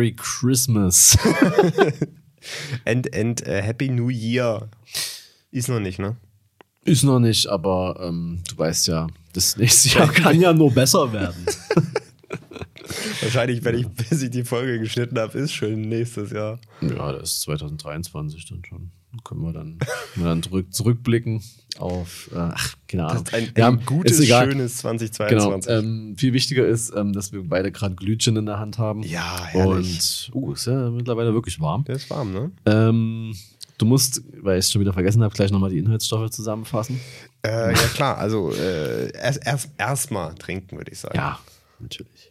Merry Christmas. And, and uh, Happy New Year. Ist noch nicht, ne? Ist noch nicht, aber ähm, du weißt ja, das nächste Jahr kann ja nur besser werden. Wahrscheinlich, wenn ich, bis ich die Folge geschnitten habe, ist schon nächstes Jahr. Ja, das ist 2023 dann schon. Können wir dann, können wir dann zurück, zurückblicken auf, äh, ach, keine Ahnung. Ein, ein Wir haben- gutes, ist schönes Genau. 2022. Ähm, viel wichtiger ist, ähm, dass wir beide gerade Glühwein in der Hand haben. Ja, herrlich. Und, uh, ist ja mittlerweile wirklich warm. Der ist warm, ne? Ähm, du musst, weil ich es schon wieder vergessen habe, gleich nochmal die Inhaltsstoffe zusammenfassen. Äh, ja, klar. Also äh, erst erst erstmal trinken, würde ich sagen. Ja, natürlich.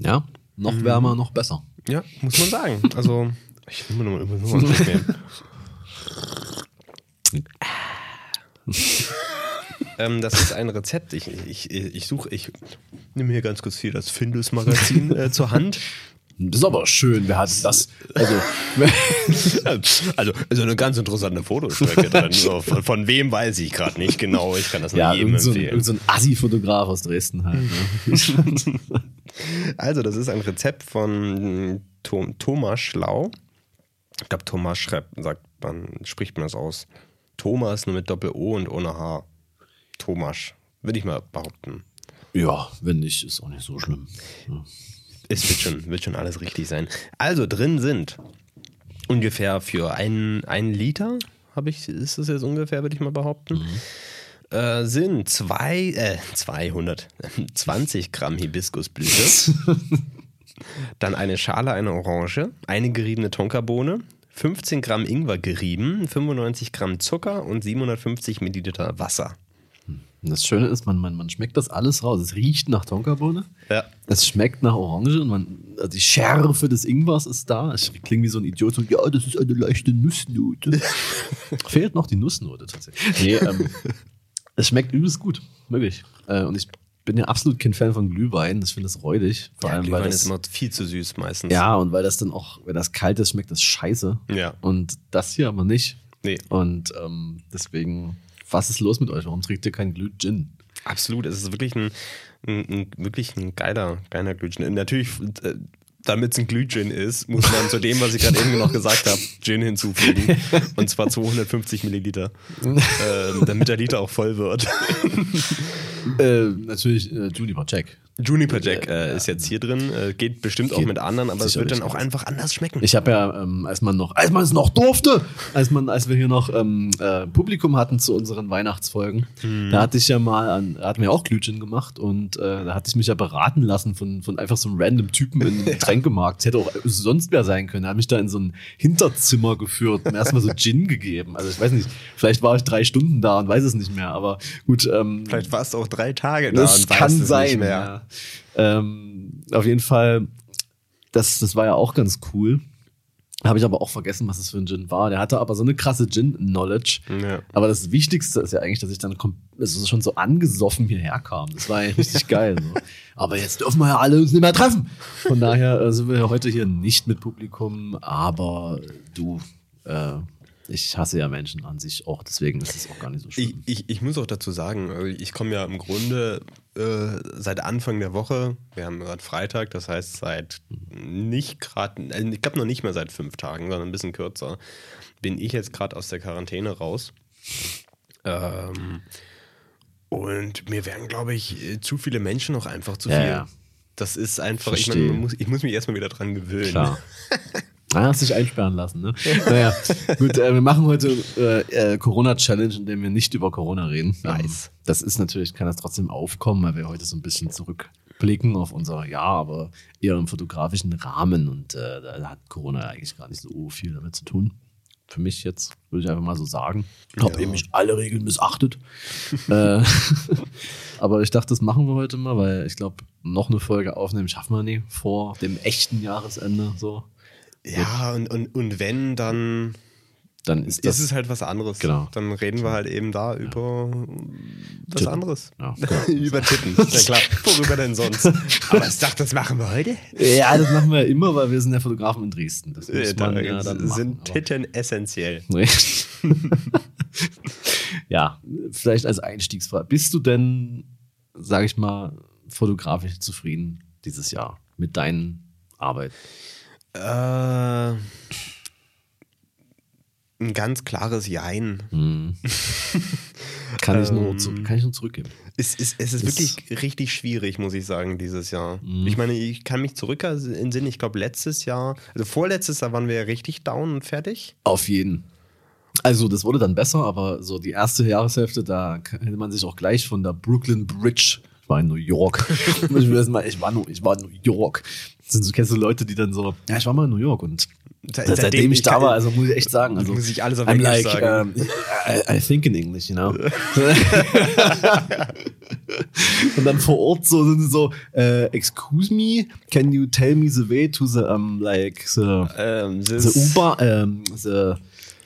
Ja, noch Mhm. wärmer, noch besser. Ja, muss man sagen. Also, ich will nur, nur, nur einen Schluck nehmen. ähm, das ist ein Rezept. Ich, ich, ich suche, ich nehme hier ganz kurz hier das Findus-Magazin äh, zur Hand. Das ist aber schön, wer hat das? Also, Also, also eine ganz interessante Fotostrecke drin. So, von, von wem weiß ich gerade nicht genau. Ich kann das nur ja, jedem irgend so, ein, empfehlen. irgend so ein Assi-Fotograf aus Dresden halt. Ne? Also, das ist ein Rezept von Tom, Thomas Schlau. Ich glaube, Thomas schreibt, sagt man, spricht man das aus. Thomas nur mit Doppel-O und ohne H. Thomas, würde ich mal behaupten. ja, wenn nicht, ist auch nicht so schlimm. Ja. Es wird schon, wird schon alles richtig sein. Also, drin sind ungefähr für einen, einen Liter, habe ich, ist das jetzt ungefähr, würde ich mal behaupten. Äh, sind zwei, äh, 220 Gramm Hibiskusblüte. Dann eine Schale, eine Orange, eine geriebene Tonkabohne, 15 Gramm Ingwer gerieben, 95 Gramm Zucker und 750 Milliliter Wasser. Und das Schöne ist, man, man, man schmeckt das alles raus. Es riecht nach Tonkabohne. Ja. Es schmeckt nach Orange und man, also die Schärfe des Ingwers ist da. Ich klinge wie so ein Idiot und ja, das ist eine leichte Nussnote. Fehlt noch die Nussnote tatsächlich. Nee, ähm, es schmeckt übelst gut, wirklich. Äh, und ich bin ja absolut kein Fan von Glühwein. Ich finde das räudig. Vor Ja, allem, weil Glühwein das, ist immer viel zu süß meistens. ja, und weil das dann auch, wenn das kalt ist, schmeckt das scheiße. Ja. Und das hier aber nicht. Nee. Und ähm, deswegen, was ist los mit euch? Warum trinkt ihr keinen Glüh-Gin? Absolut, es ist wirklich ein, ein, ein wirklich ein geiler, geiler Glühgin. Und Natürlich, äh, damit es ein Glühgin ist, muss man zu dem, was ich gerade eben noch gesagt habe, Gin hinzufügen. Und zwar 250 Milliliter, ähm, damit der Liter auch voll wird. Äh, natürlich äh, Juniper Jack. Juniper Jack äh, ist jetzt hier drin, äh, geht bestimmt auch Geht mit anderen, aber es wird dann auch einfach anders schmecken. Ich habe ja, ähm, als man noch, als man es noch durfte, als man, als wir hier noch ähm, äh, Publikum hatten zu unseren Weihnachtsfolgen, da hatte ich ja mal, an, hatten wir auch Glühwein gemacht und äh, da hatte ich mich ja beraten lassen von, von einfach so einem random Typen im Getränkemarkt. Hätte auch sonst wer sein können. Er hat mich da in so ein Hinterzimmer geführt und erstmal so Gin gegeben. Also ich weiß nicht, vielleicht war ich drei Stunden da und weiß es nicht mehr, aber gut, ähm, Vielleicht warst du auch drei Tage da das und kann es nicht sein. mehr. Ja. Ähm, auf jeden Fall, das, das war ja auch ganz cool. Habe ich aber auch vergessen, was das für ein Gin war. Der hatte aber so eine krasse Gin-Knowledge. Ja. Aber das Wichtigste ist ja eigentlich, dass ich dann also schon so angesoffen hierher kam. Das war ja richtig geil. So. Aber jetzt dürfen wir ja alle uns nicht mehr treffen. Von daher äh, sind wir heute hier nicht mit Publikum, aber du, äh, ich hasse ja Menschen an sich auch, deswegen ist es auch gar nicht so Ich, schlimm. ich, ich muss auch dazu sagen, äh, ich komme ja im Grunde äh, seit Anfang der Woche, wir haben gerade Freitag, das heißt seit nicht gerade, äh, ich glaube noch nicht mehr seit fünf Tagen, sondern ein bisschen kürzer, bin ich jetzt gerade aus der Quarantäne raus. Ähm, und mir wären, glaube ich, äh, zu viele Menschen noch einfach zu Ja, viel. ja. Das ist einfach, ich, Verstehe. man muss, ich muss mich erstmal wieder dran gewöhnen. Klar. Ah, hast dich einsperren lassen, ne? Naja, gut, äh, wir machen heute äh, äh, Corona-Challenge, in dem wir nicht über Corona reden. Nice. Ähm, das ist natürlich, kann das trotzdem aufkommen, weil wir heute so ein bisschen zurückblicken auf unser Jahr, aber eher im fotografischen Rahmen und äh, da hat Corona eigentlich gar nicht so viel damit zu tun. Für mich jetzt, würde ich einfach mal so sagen. Ich habe Ja. eben nicht alle Regeln missachtet. äh, aber ich dachte, das machen wir heute mal, weil ich glaube, noch eine Folge aufnehmen schaffen wir nie vor dem echten Jahresende. So. Ja, und, und, und wenn, dann Dann ist das. ist es halt was anderes. Genau. Dann reden wir halt eben da über was Titten. anderes. Ja, über Titten. Ja klar, worüber denn sonst? Aber ich dachte, das machen wir heute. ja, das machen wir immer, weil wir sind ja Fotografen in Dresden. Das muss Äh, Da man ja dann machen. sind aber- Titten essentiell. Ja, vielleicht als Einstiegsfrage. Bist du denn, sag ich mal, fotografisch zufrieden dieses Jahr mit deinen Arbeiten? Äh, ein ganz klares Jein. Kann, ich, nur, Ähm. kann ich nur zurückgeben. Es ist, es ist wirklich richtig schwierig, muss ich sagen, dieses Jahr. Ich meine, ich kann mich zurück entsinnen, ich glaube, letztes Jahr, also vorletztes Jahr waren wir ja richtig down und fertig. Auf jeden. Also, das wurde dann besser, aber so die erste Jahreshälfte, da hätte man sich auch gleich von der Brooklyn Bridge, war in New York, ich, erst mal, ich, war, nur- ich war in New York. Das sind so, kennst du Leute, die dann so, ja, ich war mal in New York und Se- seitdem, seitdem ich da war, also muss ich echt sagen, also Muss ich alles auf I'm Englisch like, sagen. um, I, I think in English, you know. und dann vor Ort so sind sie so, äh, excuse me, can you tell me the way to the, um, like, the, Ähm, the Uber, um, the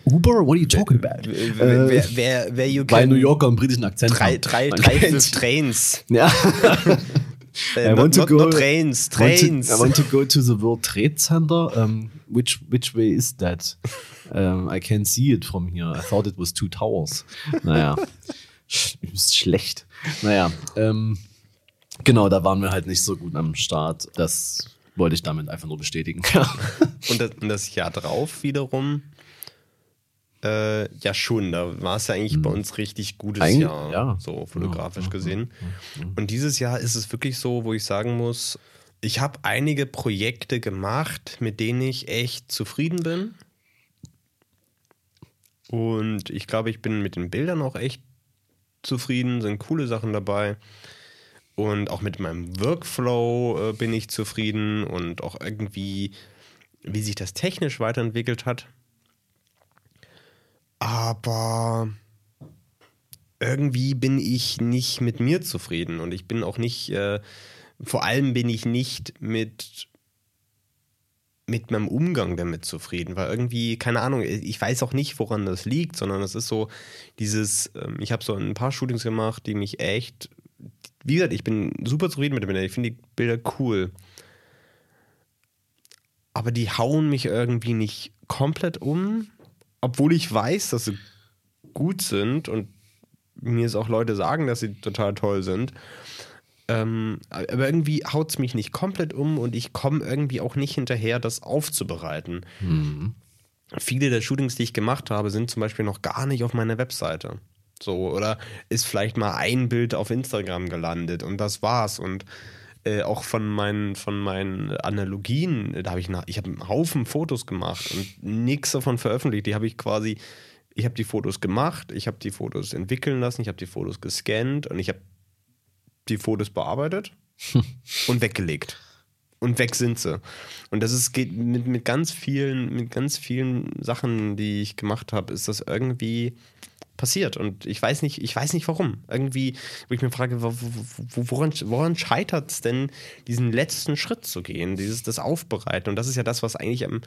Uber, what are you talking about? Äh, wer, wer, wer you Weil New Yorker einen britischen Akzent Drei, haben. drei, Man drei fünf Trains. Ja. Äh, I not, want to not, go- not Trains, I want to- Trains. I want to go to the World Trade Center. Um, which which way is that? Um, I can't see it from here. I thought it was two towers. Naja, ist schlecht. Naja, ähm, genau, da waren wir halt nicht so gut am Start. Das wollte ich damit einfach nur bestätigen. Und das, und das Jahr drauf wiederum, äh, ja schon, da war es ja eigentlich bei uns richtig gutes Eig- Jahr, ja. so fotografisch gesehen. Und dieses Jahr ist es wirklich so, wo ich sagen muss, ich habe einige Projekte gemacht, mit denen ich echt zufrieden bin. Und ich glaube, ich bin mit den Bildern auch echt zufrieden, sind coole Sachen dabei. Und auch mit meinem Workflow äh, bin ich zufrieden und auch irgendwie, wie sich das technisch weiterentwickelt hat. Aber irgendwie bin ich nicht mit mir zufrieden und ich bin auch nicht, äh, vor allem bin ich nicht mit mit meinem Umgang damit zufrieden, weil irgendwie, keine Ahnung, ich weiß auch nicht, woran das liegt, sondern es ist so dieses, ähm, ich habe so ein paar Shootings gemacht, die mich echt, wie gesagt, ich bin super zufrieden mit den Bildern, ich finde die Bilder cool. Aber die hauen mich irgendwie nicht komplett um, obwohl ich weiß, dass sie gut sind und mir es auch Leute sagen, dass sie total toll sind. Ähm, aber irgendwie haut es mich nicht komplett um und ich komme irgendwie auch nicht hinterher, das aufzubereiten. Viele der Shootings, die ich gemacht habe, sind zum Beispiel noch gar nicht auf meiner Webseite. So, oder ist vielleicht mal ein Bild auf Instagram gelandet und das war's. Und äh, auch von meinen, von meinen Analogien, da habe ich, na- ich habe einen Haufen Fotos gemacht und nichts davon veröffentlicht. Die habe ich quasi, ich habe die Fotos gemacht, ich habe die Fotos entwickeln lassen, ich habe die Fotos gescannt und ich habe die Fotos bearbeitet und weggelegt. Und weg sind sie. Und das ist, geht mit, mit ganz vielen, mit ganz vielen Sachen, die ich gemacht habe, ist das irgendwie passiert. Und ich weiß nicht, ich weiß nicht warum. Irgendwie, wo ich mir frage, wo, wo, woran, woran scheitert es denn, diesen letzten Schritt zu gehen, dieses das Aufbereiten? Und das ist ja das, was eigentlich am,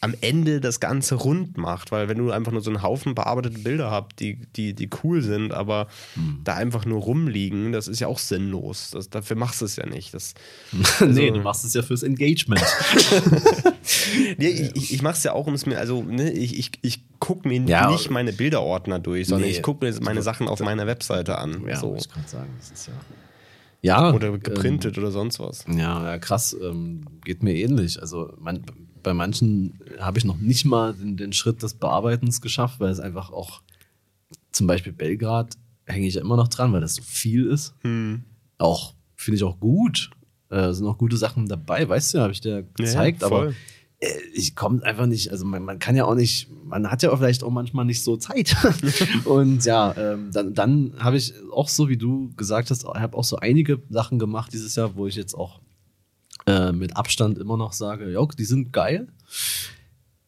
am Ende das Ganze rund macht, weil wenn du einfach nur so einen Haufen bearbeitete Bilder habt, die, die, die cool sind, aber da einfach nur rumliegen, das ist ja auch sinnlos. Das, dafür machst du es ja nicht. Das, nee, du machst es ja fürs Engagement. Nee, ich, ich, ich mache es ja auch, um es mir, also ne, ich, ich, ich gucke mir Ja, nicht meine Bilderordner durch, sondern Nee. ich gucke mir meine Sachen auf meiner Webseite an. ja, so. muss ich gerade sagen. Das ist ja. Ja, Oder geprintet oder sonst was. Ähm, ja, ja, krass. Ähm, geht mir ähnlich. Also man, bei manchen habe ich noch nicht mal den, den Schritt des Bearbeitens geschafft, weil es einfach auch, zum Beispiel Belgrad, hänge ich ja immer noch dran, weil das so viel ist. Hm. Auch, finde ich auch gut. Äh, sind auch gute Sachen dabei, weißt du, habe ich dir gezeigt, Ja, aber voll. Ich komme einfach nicht, also man, man kann ja auch nicht, man hat ja auch vielleicht auch manchmal nicht so Zeit. und ja, ähm, dann, dann habe ich auch so, wie du gesagt hast, habe auch so einige Sachen gemacht dieses Jahr, wo ich jetzt auch äh, mit Abstand immer noch sage, ja, die sind geil.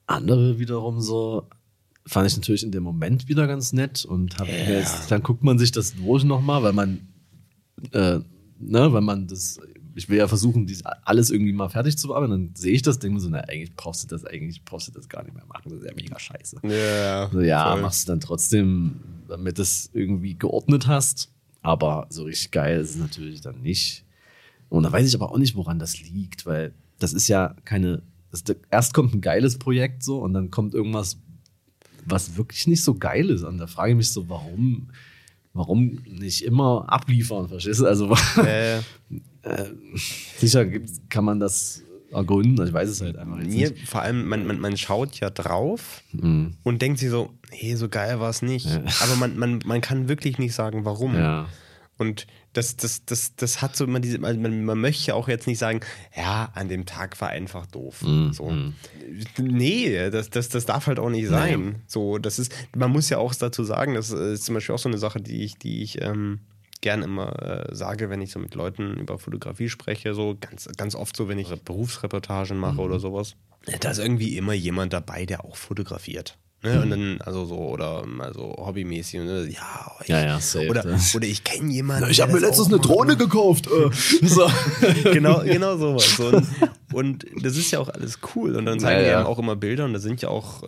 Andere wiederum so, fand ich natürlich in dem Moment wieder ganz nett und hab mir jetzt, dann guckt man sich das durch nochmal, weil man, äh, ne, weil man das, ich will ja versuchen, dies alles irgendwie mal fertig zu bearbeiten, dann sehe ich das, mir so, na, eigentlich brauchst du das, eigentlich brauchst du das gar nicht mehr machen, das ist ja mega scheiße. Ja, So, ja, voll. machst du dann trotzdem, damit du es irgendwie geordnet hast. Aber so richtig geil ist es natürlich dann nicht. Und da weiß ich aber auch nicht, woran das liegt, weil das ist ja keine. Das, erst kommt ein geiles Projekt so und dann kommt irgendwas, was wirklich nicht so geil ist. Und da frage ich mich so, warum, warum nicht immer abliefern, verstehst du? Also, Äh, Äh, sicher gibt, kann man das ergründen, ich weiß es halt einfach jetzt Mir, nicht. vor allem, man, man, man schaut ja drauf Mhm. und denkt sich so, hey, so geil war es nicht. Aber man, man, man kann wirklich nicht sagen, warum. Ja. Und das, das, das, das hat so immer diese, man, man man möchte auch jetzt nicht sagen, ja, an dem Tag war einfach doof. Mhm. So. Nee, das, das, das darf halt auch nicht sein. So, das ist, man muss ja auch dazu sagen, das ist zum Beispiel auch so eine Sache, die ich, die ich ähm, gern immer äh, sage, wenn ich so mit Leuten über Fotografie spreche, so ganz, ganz oft so, wenn ich Berufsreportagen mache oder sowas. Da ist irgendwie immer jemand dabei, der auch fotografiert. Ne? Und dann, also so, oder also hobbymäßig, ne? ja, ich, Ja, ja, safe, oder, oder ich kenne jemanden. Ich der habe mir letztens eine macht, Drohne ne? gekauft. Äh. Genau, genau sowas. So, Und, und das ist ja auch alles cool. Und dann zeigen Ja, wir ja. eben auch immer Bilder und da sind ja auch,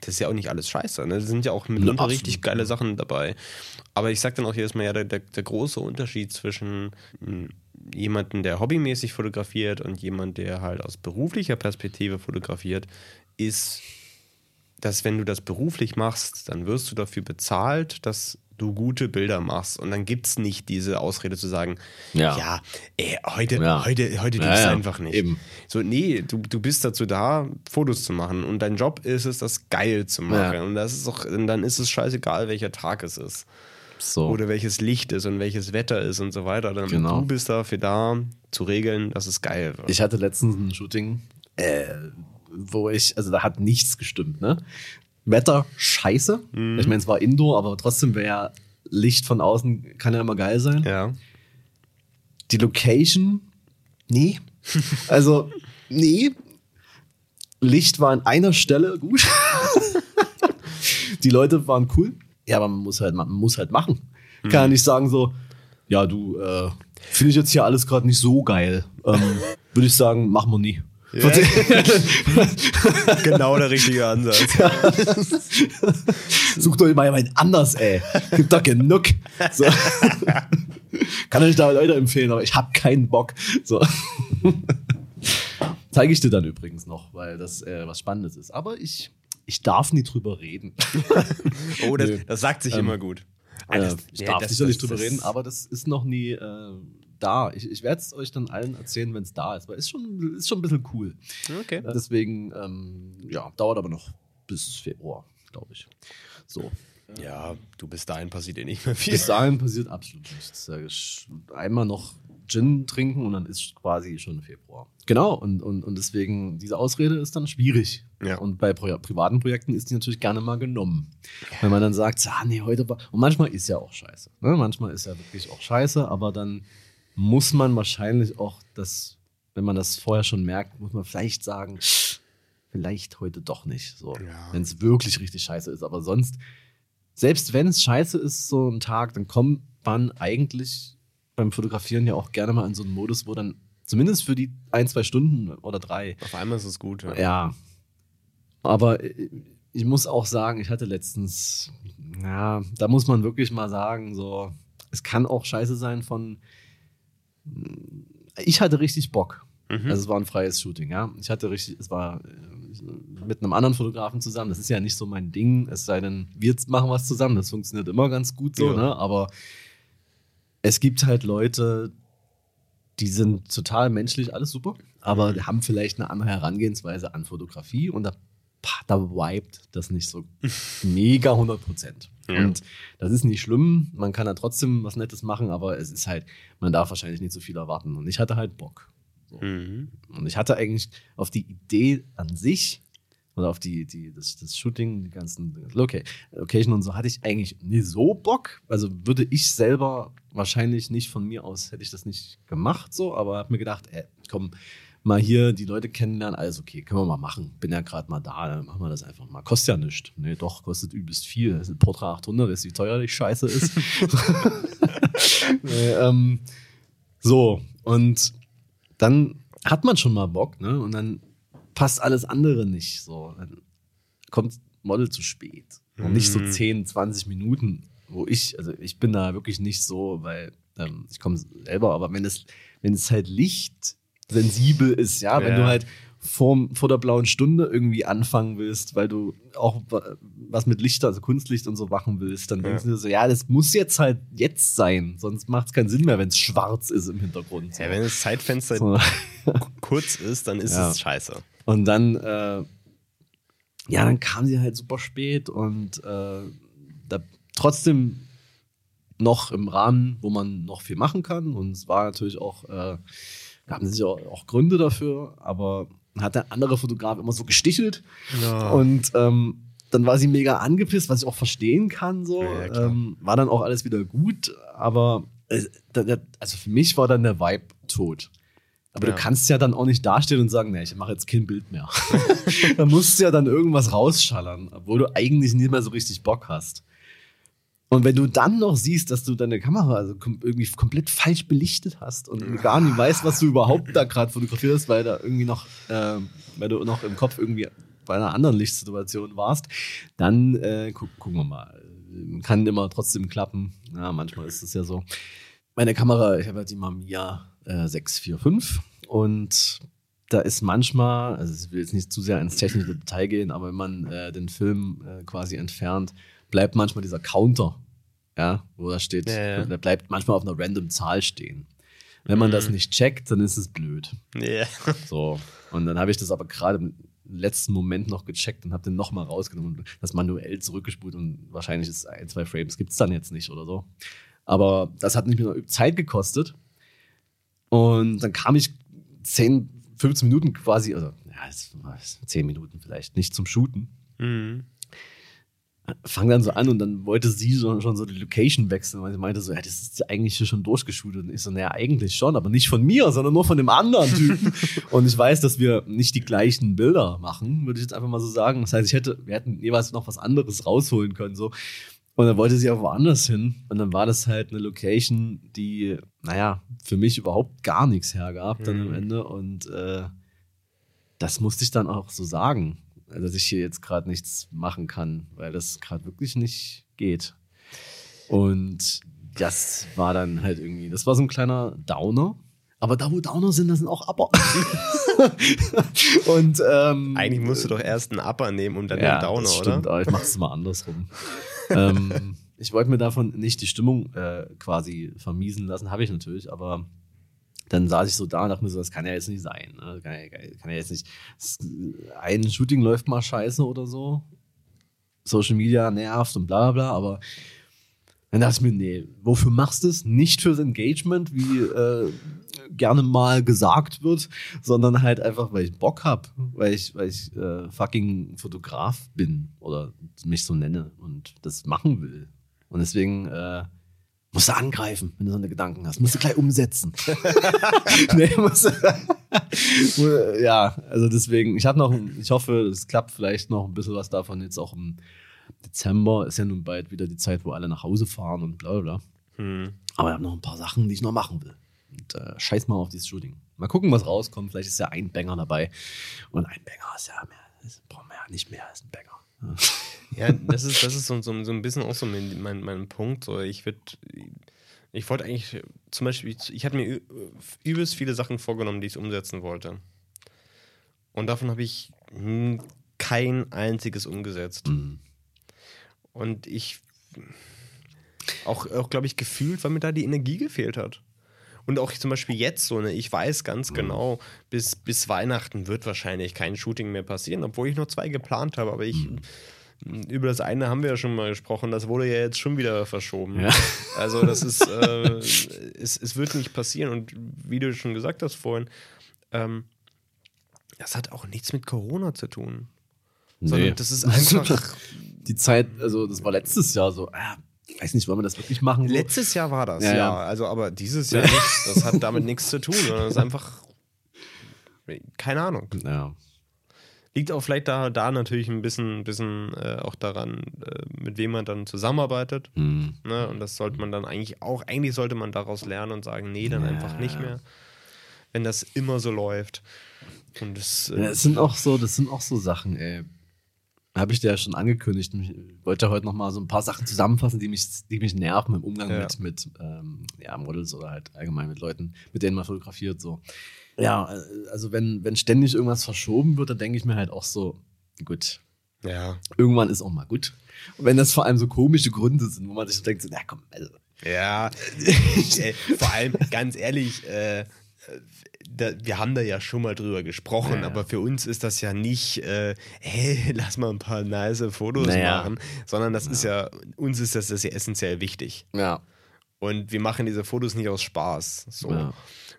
das ist ja auch nicht alles scheiße. Ne? Da sind ja auch mitunter richtig geile Sachen dabei. Aber ich sag dann auch jedes Mal, ja, der, der, der große Unterschied zwischen mh, jemanden, der hobbymäßig fotografiert und jemand, der halt aus beruflicher Perspektive fotografiert, ist, dass wenn du das beruflich machst, dann wirst du dafür bezahlt, dass du gute Bilder machst. Und dann gibt es nicht diese Ausrede zu sagen, Ja. ja, ey, heute, Ja. heute, heute Ja, ja, einfach nicht. eben. So, nee, du, du bist dazu da, Fotos zu machen. Und dein Job ist es, das geil zu machen. Ja. Und das ist auch, und dann ist es scheißegal, welcher Tag es ist. So. Oder welches Licht ist und welches Wetter ist und so weiter. Dann Genau. du bist dafür da, zu regeln, dass es geil wird. Ich hatte letztens ein Shooting, äh, wo ich, also da hat nichts gestimmt, ne? Wetter scheiße. Mhm. Ich meine, es war Indoor, aber trotzdem wäre ja Licht von außen, kann ja immer geil sein. ja. Die Location, nee. Also, nee. Licht war an einer Stelle gut. Die Leute waren cool. Ja, aber man muss halt, man muss halt machen. Kann ja nicht sagen so, ja, du, äh, finde ich jetzt hier alles gerade nicht so geil. Ähm, Würde ich sagen, machen wir nie. genau der richtige Ansatz. Sucht euch mal jemand anders, ey. Gibt da genug. So. Kann euch da Leute empfehlen, aber ich habe keinen Bock. So. Zeige ich dir dann übrigens noch, weil das äh, was Spannendes ist. Aber ich, ich darf nie drüber reden. Oh, das, Nö. das sagt sich immer gut. Ah, Äh, das- ich ja, darf das- sicherlich das- drüber das- reden, aber das ist noch nie äh, da. Ich, ich werde es euch dann allen erzählen, wenn es da ist, weil es schon, ist schon ein bisschen cool. Okay. Deswegen, ähm, ja, dauert aber noch bis Februar, glaube ich. So. Ja, du bis dahin passiert eh nicht mehr viel. Bis dahin passiert absolut nichts. Einmal noch Gin trinken und dann ist quasi schon Februar. Genau, und, und, und deswegen, diese Ausrede ist dann schwierig. Ja. Und bei Pro privaten Projekten ist die natürlich gerne mal genommen. Wenn man dann sagt, ah, nee, heute war. Und manchmal ist ja auch scheiße. Ne? Manchmal ist ja wirklich auch scheiße, aber dann muss man wahrscheinlich auch das, wenn man das vorher schon merkt, muss man vielleicht sagen, vielleicht heute doch nicht. So, Ja. wenn es wirklich richtig scheiße ist. Aber sonst, selbst wenn es scheiße ist, so ein Tag, dann kommt man eigentlich beim Fotografieren ja auch gerne mal in so einen Modus, wo dann zumindest für die ein, zwei Stunden oder drei, Auf einmal ist es gut. Ja. ja. Aber äh, ich muss auch sagen, ich hatte letztens, ja, da muss man wirklich mal sagen, so, es kann auch scheiße sein von, ich hatte richtig Bock. Mhm. Also es war ein freies Shooting, ja. Ich hatte richtig, es war äh, mit einem anderen Fotografen zusammen. Das ist ja nicht so mein Ding, es sei denn, wir machen was zusammen. Das funktioniert immer ganz gut so, Ja. ne? Aber es gibt halt Leute, die sind total menschlich, alles super, aber Mhm. haben vielleicht eine andere Herangehensweise an Fotografie und da, da vibet das nicht so mega 100 Prozent. Ja. Und das ist nicht schlimm, man kann da trotzdem was Nettes machen, aber es ist halt, man darf wahrscheinlich nicht so viel erwarten. Und ich hatte halt Bock. So. Mhm. Und ich hatte eigentlich auf die Idee an sich oder auf die, die, das, das Shooting, die ganzen Loca Location und so, hatte ich eigentlich nie so Bock. Also würde ich selber wahrscheinlich nicht von mir aus, hätte ich das nicht gemacht so, aber habe mir gedacht, ey, komm, mal hier die Leute kennenlernen, alles okay, können wir mal machen. Bin ja gerade mal da, dann machen wir das einfach mal. Kostet ja nichts. Nee, doch, kostet übelst viel. Das ist ein Portra 800, weißt du, wie teuer die Scheiße ist? nee, ähm, so, und dann hat man schon mal Bock, ne? Und dann passt alles andere nicht. So, dann kommt Model zu spät. Und nicht so Mhm. 10, 20 Minuten, wo ich, also ich bin da wirklich nicht so, weil ähm, ich komme selber, aber wenn es, wenn es halt lichtsensibel ist, ja, wenn Ja. du halt vor, vor der blauen Stunde irgendwie anfangen willst, weil du auch was mit Licht, also Kunstlicht und so machen willst, dann denkst du dir so, ja, das muss jetzt halt jetzt sein, sonst macht es keinen Sinn mehr, wenn es schwarz ist im Hintergrund. Ja, wenn das Zeitfenster So. kurz ist, dann ist Ja. es scheiße. Und dann, äh, ja, dann kam sie halt super spät und äh, da trotzdem noch im Rahmen, wo man noch viel machen kann. Und es war natürlich auch, äh, gaben sich auch, auch Gründe dafür, aber hat der andere Fotograf immer so gestichelt. Und ähm, dann war sie mega angepisst, was ich auch verstehen kann. So. Ja, ähm, war dann auch alles wieder gut, aber äh, also für mich war dann der Vibe tot. Aber Ja. du kannst ja dann auch nicht dastehen und sagen, nee, ich mache jetzt kein Bild mehr. da musst du ja dann irgendwas rausschallern, obwohl du eigentlich nicht mehr so richtig Bock hast. Und wenn du dann noch siehst, dass du deine Kamera also kom irgendwie komplett falsch belichtet hast und gar nicht weißt, was du überhaupt da gerade fotografiert hast, weil da irgendwie noch, äh, weil du noch im Kopf irgendwie bei einer anderen Lichtsituation warst, dann äh, guck, gucken wir mal. Kann immer trotzdem klappen. Ja, manchmal ist es ja so. Meine Kamera, ich habe halt die Mamiya äh, 645 und da ist manchmal, also ich will jetzt nicht zu sehr ins technische Detail gehen, aber wenn man äh, den Film äh, quasi entfernt, bleibt manchmal dieser Counter, ja, wo da steht, Ja, der bleibt manchmal auf einer random Zahl stehen. Wenn man das nicht checkt, dann ist es blöd. Ja. So. Und dann habe ich das aber gerade im letzten Moment noch gecheckt und habe den nochmal rausgenommen und das manuell zurückgespult und wahrscheinlich ist ein, zwei Frames gibt es dann jetzt nicht oder so. Aber das hat mir noch Zeit gekostet. Und dann kam ich 10, 15 Minuten quasi, also ja, es war 10 Minuten vielleicht, nicht zum Shooten. Mhm. Fang dann so an und dann wollte sie schon, schon so die Location wechseln, weil sie meinte so, ja, das ist eigentlich hier schon durchgeshootet. Und ich so, naja, eigentlich schon, aber nicht von mir, sondern nur von dem anderen Typen. und ich weiß, dass wir nicht die gleichen Bilder machen, würde ich jetzt einfach mal so sagen. Das heißt, ich hätte, wir hätten jeweils noch was anderes rausholen können, so. Und dann wollte sie auch woanders hin. Und dann war das halt eine Location, die, naja, für mich überhaupt gar nichts hergab dann am Mhm. Ende. Und äh, das musste ich dann auch so sagen, dass ich hier jetzt gerade nichts machen kann, weil das gerade wirklich nicht geht. Und das war dann halt irgendwie, das war so ein kleiner Downer. Aber da, wo Downer sind, da sind auch Upper. und ähm, Eigentlich musst du doch erst einen Upper nehmen und dann ja, den Downer, das stimmt, oder? aber ich mach's mal andersrum. ähm, ich wollte mir davon nicht die Stimmung äh, quasi vermiesen lassen, habe ich natürlich, aber dann saß ich so da und dachte mir so, das kann ja jetzt nicht sein. Ne? Kann, ja, kann ja jetzt nicht. Ein Shooting läuft mal scheiße oder so. Social Media nervt und bla bla aber dann dachte ich mir, nee, wofür machst du es? Nicht fürs Engagement, wie äh, gerne mal gesagt wird, sondern halt einfach, weil ich Bock hab, weil ich, weil ich äh, fucking Fotograf bin oder mich so nenne und das machen will. Und deswegen äh, musst du angreifen, wenn du so eine Gedanken hast. Musst du gleich umsetzen. nee, musst du, ja, also deswegen, ich habe noch, ich hoffe, es klappt vielleicht noch ein bisschen was davon jetzt auch im Dezember. Ist ja nun bald wieder die Zeit, wo alle nach Hause fahren und bla bla bla. Hm. Aber ich habe noch ein paar Sachen, die ich noch machen will. Und äh, scheiß mal auf dieses Shooting. Mal gucken, was rauskommt. Vielleicht ist ja ein Banger dabei. Und ein Banger ist ja mehr. Das brauchen wir ja nicht mehr als ein Banger. Ja, das ist, das ist so, so, so ein bisschen auch so mein, mein, mein Punkt. So, ich würde, ich wollte eigentlich zum Beispiel, ich hatte mir übelst viele Sachen vorgenommen, die ich umsetzen wollte. Und davon habe ich hm, kein einziges umgesetzt. Mhm. Und ich auch, auch glaube ich, gefühlt, weil mir da die Energie gefehlt hat. Und auch zum Beispiel jetzt so, ne, ich weiß ganz genau, bis, bis Weihnachten wird wahrscheinlich kein Shooting mehr passieren, obwohl ich noch zwei geplant habe. Aber ich, über das eine haben wir ja schon mal gesprochen, das wurde ja jetzt schon wieder verschoben. Ja. Also das ist, äh, es, es wird nicht passieren. Und wie du schon gesagt hast vorhin, ähm, das hat auch nichts mit Corona zu tun. Sondern das ist einfach. Die Zeit, also das war letztes Jahr so, ah, weiß nicht, wollen wir das wirklich machen? So? Letztes Jahr war das, Ja, ja. Also, aber dieses Jahr nicht. Das hat damit nichts zu tun, es ist einfach. Keine Ahnung. Ja. Liegt auch vielleicht da, da natürlich ein bisschen, bisschen äh, auch daran, äh, mit wem man dann zusammenarbeitet. Hm. Ne? Und das sollte man dann eigentlich auch, eigentlich sollte man daraus lernen und sagen, nee, dann Ja. einfach nicht mehr. Wenn das immer so läuft. Und das, äh, Ja, das sind auch so, das sind auch so Sachen, ey. Habe ich dir ja schon angekündigt. Ich wollte ja heute noch mal so ein paar Sachen zusammenfassen, die mich, die mich nerven im Umgang Ja. mit, mit ähm, ja, Models oder halt allgemein mit Leuten, mit denen man fotografiert. So. Ja, also wenn, wenn ständig irgendwas verschoben wird, dann denke ich mir halt auch so, gut, Ja. irgendwann ist auch mal gut. Und wenn das vor allem so komische Gründe sind, wo man sich so denkt, so, na komm, also, Ja, äh, vor allem ganz ehrlich, äh, da, wir haben da ja schon mal drüber gesprochen, Ja, ja. aber für uns ist das ja nicht, äh, hey, lass mal ein paar nice Fotos Naja. machen, sondern das ist ja, uns ist das, das ja essentiell wichtig. ja. Und wir machen diese Fotos nicht aus Spaß. So. ja.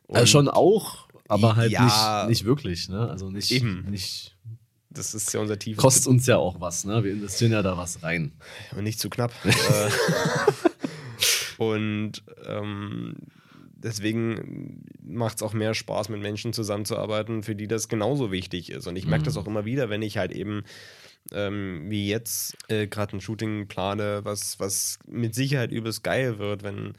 Also schon auch, aber halt Ja. nicht, nicht wirklich, ne? Also nicht, Eben. nicht Das ist ja unser tiefes kostet uns ja auch was, ne? Wir investieren ja da was rein. und nicht zu knapp. Äh, und ähm, deswegen macht es auch mehr Spaß, mit Menschen zusammenzuarbeiten, für die das genauso wichtig ist. Und ich merke das auch immer wieder, wenn ich halt eben ähm, wie jetzt äh, gerade ein Shooting plane, was, was mit Sicherheit übelst geil wird, wenn,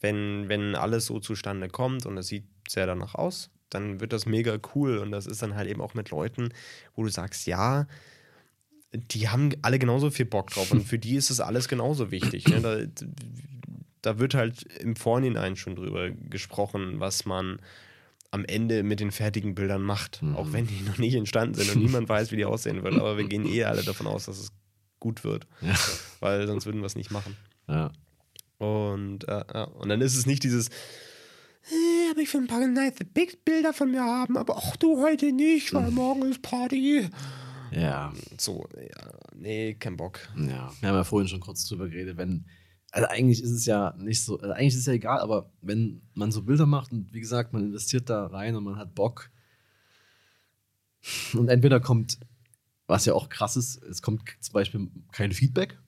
wenn, wenn alles so zustande kommt und es sieht sehr danach aus, dann wird das mega cool. Und das ist dann halt eben auch mit Leuten, wo du sagst, ja, die haben alle genauso viel Bock drauf und für die ist das alles genauso wichtig. Ne? Da, da wird halt im Vorhinein schon drüber gesprochen, was man am Ende mit den fertigen Bildern macht, auch wenn die noch nicht entstanden sind und niemand weiß, wie die aussehen wird. Aber wir gehen eh alle davon aus, dass es gut wird, Ja. weil sonst würden wir es nicht machen. ja. Und, äh, ja. und dann ist es nicht dieses, "Äh, aber ich will ein paar nice Big Bilder von mir haben, aber auch du heute nicht, weil morgen ist Party. Ja, So, ja, nee, kein Bock. ja. Wir haben ja vorhin schon kurz drüber geredet, wenn, also eigentlich ist es ja nicht so, also eigentlich ist es ja egal, aber wenn man so Bilder macht und wie gesagt, man investiert da rein und man hat Bock und entweder kommt, was ja auch krass ist, es kommt zum Beispiel kein Feedback,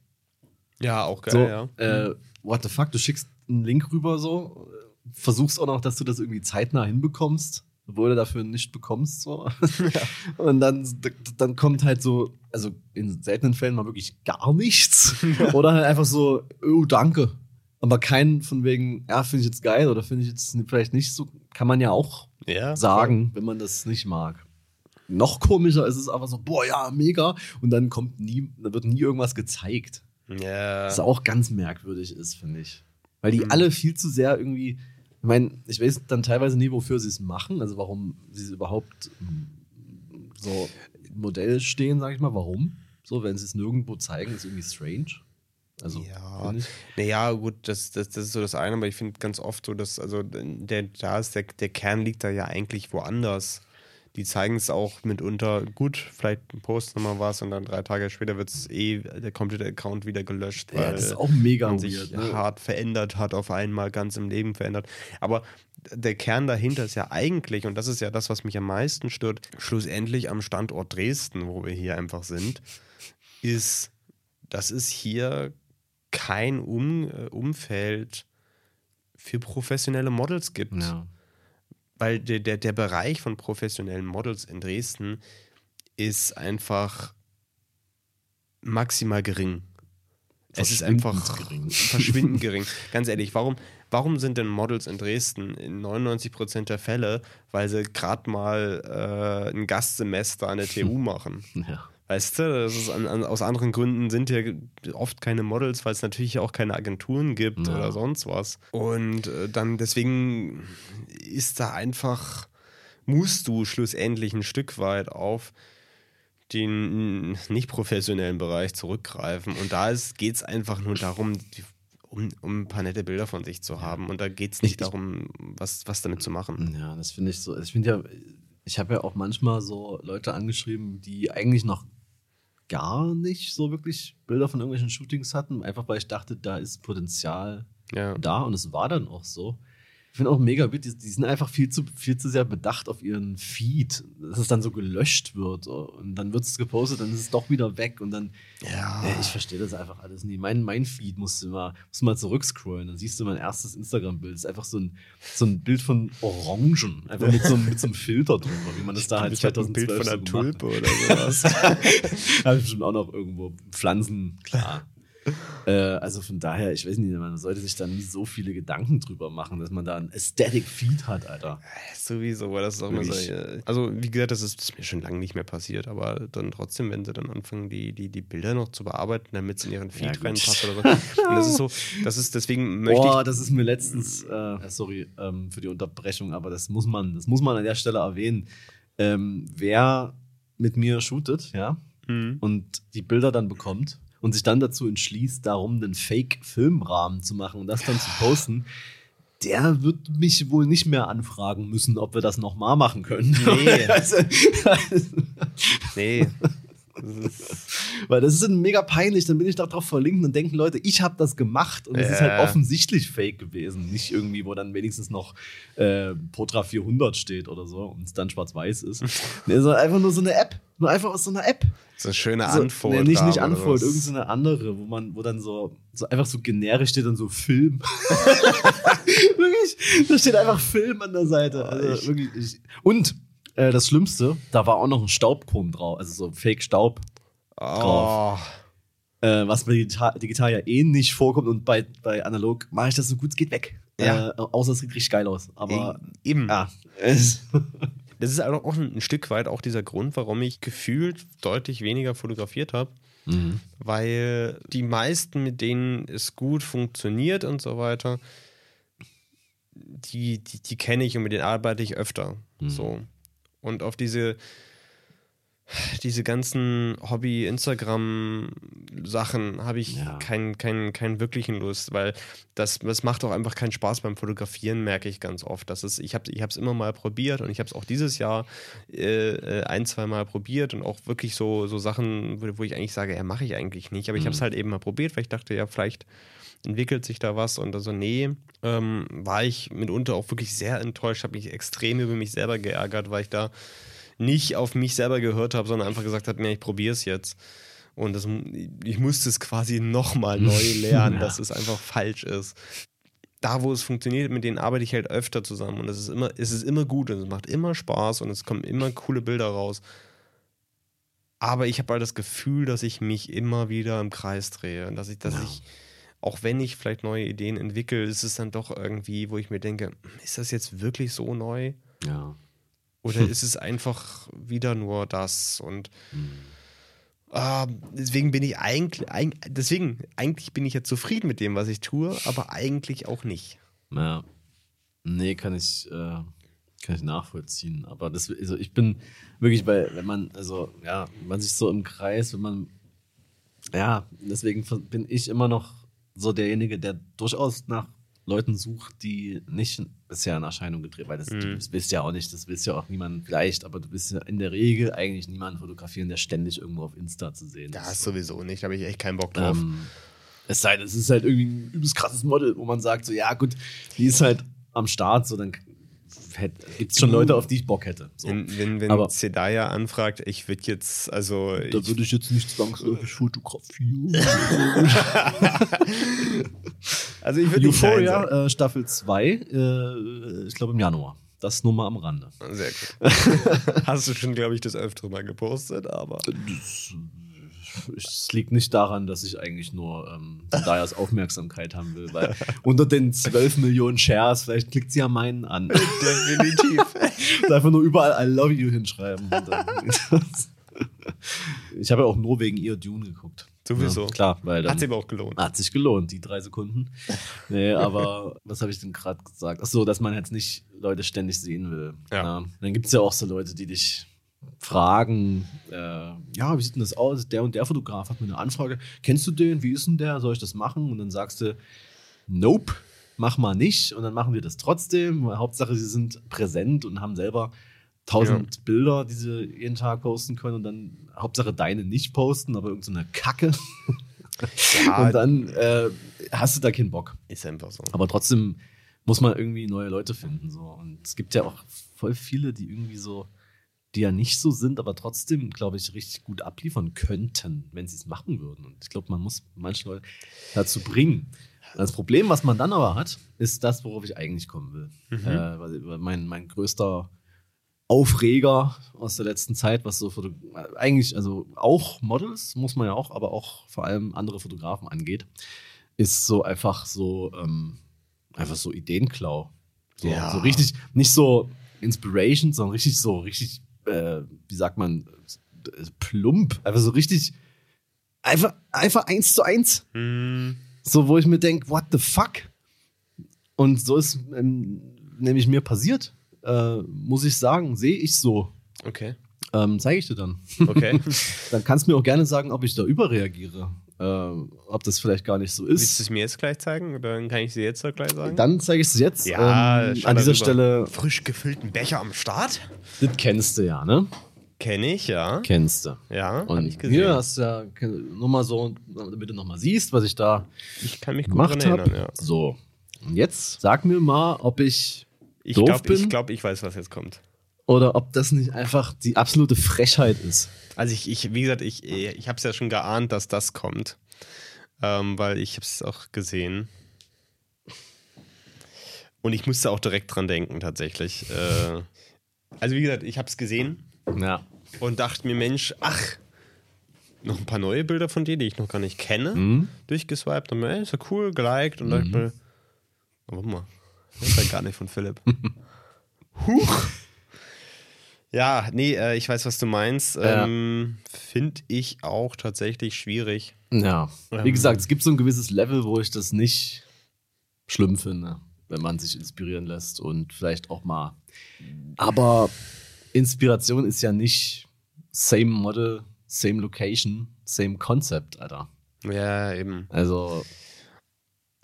Ja, auch geil, so, ja. äh, what the fuck, du schickst einen Link rüber so, versuchst auch noch, dass du das irgendwie zeitnah hinbekommst, obwohl du dafür nicht bekommst, so. Und dann, dann kommt halt so, also in seltenen Fällen mal wirklich gar nichts. Oder halt einfach so, oh, danke. Aber kein von wegen, ja, finde ich jetzt geil oder finde ich jetzt vielleicht nicht so, kann man ja auch ja, sagen, wenn man das nicht mag. Noch komischer ist es aber so, boah, ja, mega. Und dann kommt nie, da wird nie irgendwas gezeigt. Ja. Was auch ganz merkwürdig ist, finde ich. Weil die Mhm. alle viel zu sehr irgendwie, ich meine, ich weiß dann teilweise nie, wofür sie es machen, also warum sie überhaupt so im Modell stehen, sag ich mal, warum? So, wenn sie es nirgendwo zeigen, ist irgendwie strange. Also, Ja, naja, gut, das, das, das ist so das eine, aber ich finde ganz oft so, dass, also der, da ist der, der Kern liegt da ja eigentlich woanders. Die zeigen es auch mitunter, gut, vielleicht posten nochmal was und dann drei Tage später wird es eh der komplette Account wieder gelöscht, weil Ja, das ist auch mega man weird. sich ne? hart verändert hat, auf einmal ganz im Leben verändert. Aber der Kern dahinter ist ja eigentlich, und das ist ja das, was mich am meisten stört, schlussendlich am Standort Dresden, wo wir hier einfach sind, ist, dass es hier kein um äh, Umfeld für professionelle Models gibt. Ja. Weil der, der, der Bereich von professionellen Models in Dresden ist einfach maximal gering. Es ist einfach Verschwindend gering. verschwindend gering. Ganz ehrlich, warum, warum sind denn Models in Dresden in 99% der Fälle, weil sie gerade mal äh, ein Gastsemester an der TU machen? Ja. Weißt du, an, an, aus anderen Gründen sind ja oft keine Models, weil es natürlich auch keine Agenturen gibt Ja. oder sonst was. Und äh, dann deswegen ist da einfach, musst du schlussendlich ein Stück weit auf den nicht professionellen Bereich zurückgreifen. Und da geht es einfach nur darum, die, um, um ein paar nette Bilder von sich zu haben. Und da geht es nicht Ich- darum, was, was damit zu machen. Ja, das finde ich so. Ich finde ja, ich habe ja auch manchmal so Leute angeschrieben, die eigentlich noch gar nicht so wirklich Bilder von irgendwelchen Shootings hatten, einfach weil ich dachte, da ist Potenzial Ja. da und es war dann auch so. Ich finde auch mega wild, die, die sind einfach viel zu, viel zu sehr bedacht auf ihren Feed, dass es dann so gelöscht wird und dann wird es gepostet, dann ist es doch wieder weg und dann, Ja. äh, ich verstehe das einfach alles nie. Mein, mein Feed musst du mal, musst du mal zurückscrollen, dann siehst du mein erstes Instagram-Bild, ist einfach so ein, so ein Bild von Orangen, einfach mit so, einem- mit so einem Filter drüber, wie man das da halt Ich hab ein 2012 Bild von einer so Tulpe oder sowas. hat. Habe ich bestimmt auch noch irgendwo Pflanzen, klar. Äh, also von daher, ich weiß nicht, man sollte sich da nie so viele Gedanken drüber machen, dass man da ein Aesthetic Feed hat, Alter. Sowieso, aber das ist auch immer so. äh, Also, wie gesagt, das ist, das ist mir schon lange nicht mehr passiert, aber dann trotzdem, wenn sie dann anfangen, die, die, die Bilder noch zu bearbeiten, damit es in ihren Feed gut. reinpasst oder so. Und das ist so, das ist, deswegen möchte Boah, das ist mir letztens, äh, sorry ähm, für die Unterbrechung, aber das muss man, das muss man an der Stelle erwähnen. Ähm, wer mit mir shootet, ja, Mhm. und die Bilder dann bekommt und sich dann dazu entschließt, darum einen Fake-Filmrahmen zu machen und das dann zu posten, der wird mich wohl nicht mehr anfragen müssen, ob wir das nochmal machen können. Nee. also, ich, nee. Das ist, weil das ist mega peinlich, dann bin ich da drauf verlinkt und denken Leute, ich habe das gemacht und es ist halt offensichtlich fake gewesen. Nicht irgendwie, wo dann wenigstens noch äh, Potra 400 steht oder so und es dann schwarz-weiß ist. nee, sondern einfach nur so eine App. Nur einfach aus so einer App. so eine schöne So, Unfold. nee, nicht, nicht was. irgendeine so eine andere, wo man, wo dann so, so einfach so generisch steht dann so Film. wirklich, da steht einfach Film an der Seite. Also, ich- wirklich, ich, und äh, das Schlimmste, da war auch noch ein Staubkorn drauf, also so Fake Staub, Oh, äh, was bei digital, digital ja eh nicht vorkommt und bei, bei analog mache ich das so gut es geht weg. Ja. Äh, außer es sieht richtig geil aus. Aber eben. ja, Das ist auch auch ein Stück weit auch dieser Grund, warum ich gefühlt deutlich weniger fotografiert habe. Mhm. Weil die meisten, mit denen es gut funktioniert und so weiter, die, die, die kenne ich und mit denen arbeite ich öfter. Mhm. So. Und auf diese, diese ganzen Hobby-Instagram-Sachen habe ich Ja. keinen keinen keinen wirklichen Lust, weil das, das macht auch einfach keinen Spaß beim Fotografieren, merke ich ganz oft. Das ist, ich habe es ich hab's immer mal probiert und ich habe es auch dieses Jahr äh, äh, ein, zwei Mal probiert und auch wirklich so, so Sachen, wo, wo ich eigentlich sage, ja, mache ich eigentlich nicht. Aber ich habe es halt eben mal probiert, weil ich dachte, ja, vielleicht entwickelt sich da was und also nee, ähm, war ich mitunter auch wirklich sehr enttäuscht, habe mich extrem über mich selber geärgert, weil ich da nicht auf mich selber gehört habe, sondern einfach gesagt habe, nee, ich probiere es jetzt. Und das, ich musste es quasi nochmal neu lernen, Ja. dass es einfach falsch ist. Da, wo es funktioniert, mit denen arbeite ich halt öfter zusammen und es ist immer, es ist immer gut und es macht immer Spaß und es kommen immer coole Bilder raus. Aber ich habe halt das Gefühl, dass ich mich immer wieder im Kreis drehe und dass ich, dass Ja. ich, auch wenn ich vielleicht neue Ideen entwickle, ist es dann doch irgendwie, wo ich mir denke, ist das jetzt wirklich so neu? ja. Oder ist es einfach wieder nur das? Und ah, deswegen bin ich eigentlich, eig- deswegen, eigentlich bin ich ja zufrieden mit dem, was ich tue, aber eigentlich auch nicht. Ja. Nee, kann ich, äh, kann ich nachvollziehen. Aber das, also ich bin wirklich bei, wenn man, also ja, man sich so im Kreis, wenn man, ja, deswegen bin ich immer noch so derjenige, der durchaus nach Leuten sucht, die nicht bisher in Erscheinung getreten, weil das, Mhm. du das willst ja auch nicht, das willst ja auch niemand vielleicht, aber du willst ja in der Regel eigentlich niemanden fotografieren, der ständig irgendwo auf Insta zu sehen Ja, ist. sowieso nicht, da habe ich echt keinen Bock drauf. Ähm, es sei denn, es ist halt irgendwie ein übelst krasses Model, wo man sagt, so, ja, gut, die ist halt am Start, so, dann gibt es schon Leute, auf die ich Bock hätte. So. Wenn, wenn, wenn Aber- Zedaya anfragt, ich würde jetzt, also. Da würde ich jetzt nicht zwangsläufig fotografieren. also ich würde. Euphoria, äh, Staffel 2, äh, ich glaube im Januar. Das nur mal am Rande. Sehr gut. Hast du schon, glaube ich, das öftere mal gepostet, aber. Das, es liegt nicht daran, dass ich eigentlich nur ähm, Dayas Aufmerksamkeit haben will, weil unter den 12 Millionen Shares, vielleicht klickt sie ja meinen an. Definitiv. einfach nur überall I love you hinschreiben. Ich habe ja auch nur wegen ihr Dune geguckt. Sowieso. Ja, klar, weil dann Hat sich aber auch gelohnt. hat sich gelohnt, die drei Sekunden. Nee, aber was habe ich denn gerade gesagt? Ach so, dass man jetzt nicht Leute ständig sehen will. Ja. Dann gibt es ja auch so Leute, die dich fragen, äh, ja, wie sieht denn das aus? Der und der Fotograf hat mir eine Anfrage. Kennst du den? Wie ist denn der? Soll ich das machen? Und dann sagst du, nope, mach mal nicht. Und dann machen wir das trotzdem. Hauptsache, sie sind präsent und haben selber tausend Bilder, die sie jeden Tag posten können und dann Hauptsache deine nicht posten, aber irgendeine Kacke. Ja, und dann äh, hast du da keinen Bock. ist einfach so. Aber trotzdem muss man irgendwie neue Leute finden. So. Und es gibt ja auch voll viele, die irgendwie so, die ja nicht so sind, aber trotzdem, glaube ich, richtig gut abliefern könnten, wenn sie es machen würden. Und ich glaube, man muss manche Leute dazu bringen. Das Problem, was man dann aber hat, ist das, worauf ich eigentlich kommen will. Mhm. Äh, mein, mein größter Aufreger aus der letzten Zeit, was so Foto eigentlich, also auch Models, muss man ja auch, aber auch vor allem andere Fotografen angeht, ist so einfach so, ähm, einfach so Ideenklau. So, Ja. so richtig, nicht so Inspiration, sondern richtig so, richtig, äh, wie sagt man, plump. Einfach so richtig, einfach, einfach eins zu eins. Hm, So, wo ich mir denke, what the fuck? Und so ist ähm, nämlich mir passiert, äh, muss ich sagen, sehe ich so. okay. Ähm, Zeige ich dir dann. Okay. Dann kannst du mir auch gerne sagen, ob ich da überreagiere. Äh, ob das vielleicht gar nicht so Willst du ist. es mir jetzt gleich zeigen? Oder kann ich sie jetzt gleich sagen? Dann zeige ich es jetzt. ja, ähm, an dieser. Stelle, Frisch gefüllten Becher am Start? das kennst du ja, ne? Kenne ich, ja. Kennst du. Ja, hab Und ich gesehen. hier hast du ja nur mal so, damit du nochmal siehst, was ich da ich kann mich gut gemacht dran habe. erinnern, ja. So. Und jetzt sag mir mal, ob ich Ich doof glaube, bin ich, glaub, ich weiß, was jetzt kommt. oder ob das nicht einfach die absolute Frechheit ist. Also ich, ich wie gesagt, ich, ich habe es ja schon geahnt, dass das kommt. Ähm, weil ich habe es auch gesehen. Und ich musste auch direkt dran denken, tatsächlich. Äh, also wie gesagt, ich habe es gesehen Ja. und dachte mir, Mensch, ach, noch ein paar neue Bilder von dir, die ich noch gar nicht kenne, Mhm. durchgeswiped und mir, ey, ist ja cool, geliked und dachte mir, warte mal, das ist ja gar nicht von Philipp. Huch! Ja, nee, äh, ich weiß, was du meinst. Ja. Ähm, Finde ich auch tatsächlich schwierig. Ja. Wie Ähm. gesagt, es gibt so ein gewisses Level, wo ich das nicht schlimm finde, wenn man sich inspirieren lässt und vielleicht auch mal. Aber Inspiration ist ja nicht same Model, same Location, same Concept, Alter. Ja, eben. Also,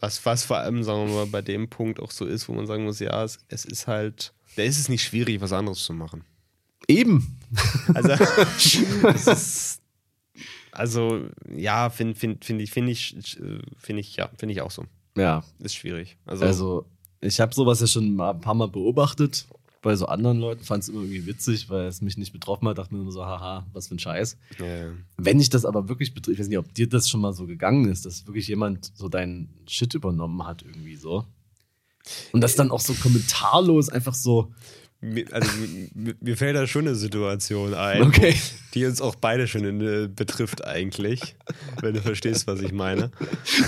Was, was vor allem, sagen wir mal, bei dem Punkt auch so ist, wo man sagen muss, ja, es, es ist halt, da ist es nicht schwierig, was anderes zu machen. Eben. Also, ist, also ja, finde find, find ich, finde ich, finde ich, ja, finde ich auch so. Ja, Ist schwierig. Also, Also, ich habe sowas ja schon mal ein paar Mal beobachtet bei so anderen Leuten, fand es immer irgendwie witzig, weil es mich nicht betroffen hat, dachte mir nur so, haha, was für ein Scheiß. ja. Wenn ich das aber wirklich betrifft, ich weiß nicht, ob dir das schon mal so gegangen ist, dass wirklich jemand so deinen Shit übernommen hat, irgendwie so. Und das dann auch so kommentarlos einfach so, also mir, mir fällt da schon eine Situation ein, Okay. die uns auch beide schon in, äh, betrifft eigentlich, wenn du verstehst, was ich meine.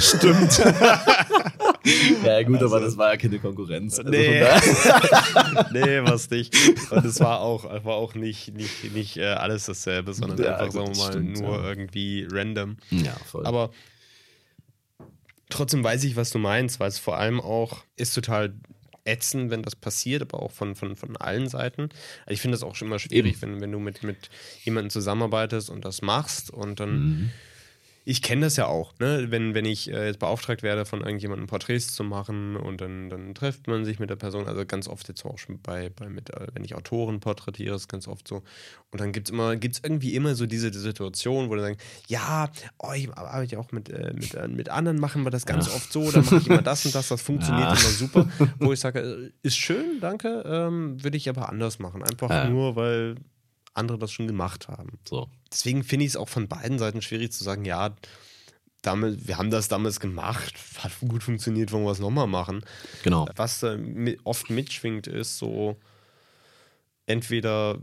stimmt. ja, gut, aber das war ja keine Konkurrenz. Also Nee. nee, was nicht. Und es war auch, war auch nicht, nicht, nicht äh, alles dasselbe, sondern Ja, einfach, gut, sagen wir mal, stimmt, nur ja. irgendwie random. ja, voll. Aber trotzdem weiß ich, was du meinst, weil es vor allem auch ist total ätzend, wenn das passiert, aber auch von, von, von allen Seiten. Also ich finde das auch schon immer schwierig, wenn, wenn du mit, mit jemandem zusammenarbeitest und das machst und dann. Mhm. Ich kenne das ja auch, ne? wenn, wenn ich äh, jetzt beauftragt werde, von irgendjemandem Porträts zu machen und dann, dann trifft man sich mit der Person, also ganz oft jetzt auch schon bei, bei mit, äh, wenn ich Autoren porträtiere, ist ganz oft so. Und dann gibt es immer, gibt's irgendwie immer so diese Situation, wo du sagst, ja, oh, ich arbeite ja auch mit, äh, mit, äh, mit anderen, machen wir das ganz Ja. oft so, dann mache ich immer das und das, das funktioniert Ja. immer super. Wo ich sage, äh, ist schön, danke, ähm, würde ich aber anders machen. Einfach nur, weil andere das schon gemacht haben so. deswegen finde ich es auch von beiden Seiten schwierig zu sagen, ja, damit, wir haben das damals gemacht, hat gut funktioniert, wollen wir es nochmal machen. Genau. Was da mi- oft mitschwingt, ist so, entweder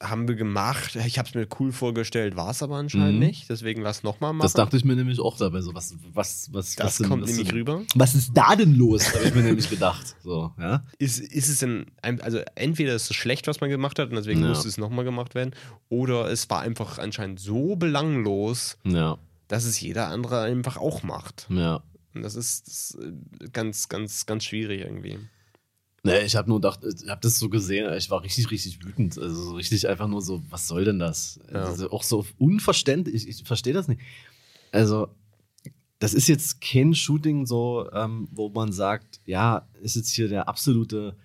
haben wir gemacht, ich habe es mir cool vorgestellt, war es aber anscheinend Mhm. nicht, deswegen lass nochmal machen. Das dachte ich mir nämlich auch dabei so, was, was, was, Das was denn- kommt was nämlich denn- rüber. Was ist da denn los? Habe ich mir nämlich gedacht. So, ja. Ist, ist es denn, also entweder ist es schlecht, was man gemacht hat und deswegen Ja. musste es nochmal gemacht werden, oder es war einfach anscheinend so belanglos, Ja, dass es jeder andere einfach auch macht. ja. Und das ist, das ist ganz, ganz, ganz schwierig irgendwie. Nee, ich habe nur gedacht, ich habe das so gesehen, ich war richtig, richtig wütend. Also so richtig einfach nur so, was soll denn das? Ja. Also auch so unverständlich, ich, ich verstehe das nicht. Also, das ist jetzt kein Shooting so, ähm, wo man sagt, ja, ist jetzt hier der absolute,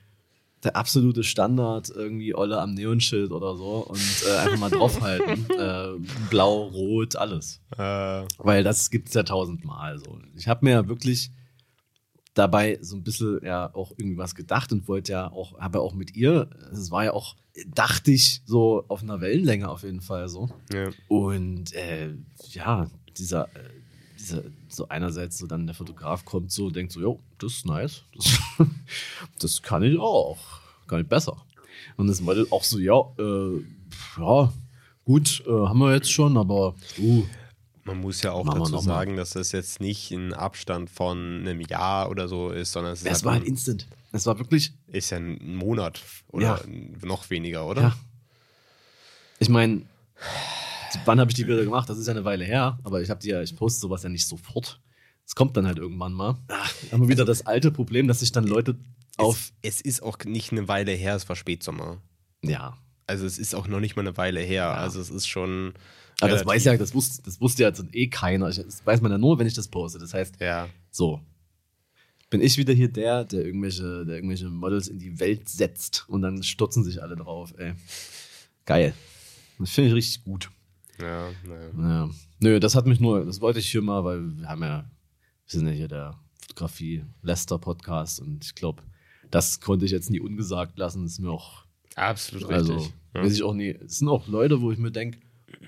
der absolute Standard, irgendwie Olle am Neonschild oder so und äh, einfach mal draufhalten. äh, blau, rot, alles. Äh, Weil das gibt es ja tausendmal so. Ich habe mir ja wirklich dabei so ein bisschen ja auch irgendwas gedacht und wollte ja auch, habe ja auch mit ihr, es war ja auch, dachte ich, so auf einer Wellenlänge auf jeden Fall so. ja. Und äh, ja, dieser, äh, dieser, so einerseits so dann der Fotograf kommt so, denkt so, jo, das ist nice, das, das kann ich auch, kann ich besser. Und das Model auch so, ja, äh, ja, gut, äh, haben wir jetzt schon, aber uh, Man muss ja auch Machen dazu sagen, dass das jetzt nicht ein Abstand von einem Jahr oder so ist, sondern es ist, es war halt ein, instant. Es war wirklich, ist ja ein Monat oder Ja. noch weniger, oder? ja. Ich meine, wann habe ich die Bilder gemacht? Das ist ja eine Weile her, aber ich habe die ja, ich poste sowas ja nicht sofort. Es kommt dann halt irgendwann mal. Haben wir wieder das alte Problem, dass sich dann Leute auf, Es, es ist auch nicht eine Weile her, es war Spätsommer. ja, Also es ist auch noch nicht mal eine Weile her. Also es ist schon. Aber das weiß ja, das wusste, das wusste ja jetzt eh keiner. Ich, das weiß man ja nur, wenn ich das poste. Das heißt, Ja. So. Bin ich wieder hier der, der irgendwelche, der irgendwelche Models in die Welt setzt und dann stürzen sich alle drauf, ey. Geil. Das finde ich richtig gut. Ja, naja. Ja. Nö, das hat mich nur, das wollte ich hier mal, weil wir haben ja, wir sind ja hier der Fotografie-Lester-Podcast und ich glaube, das konnte ich jetzt nie ungesagt lassen. Das ist mir auch, Absolut richtig. also, ja. weiß ich auch nie. Es sind auch Leute, wo ich mir denke,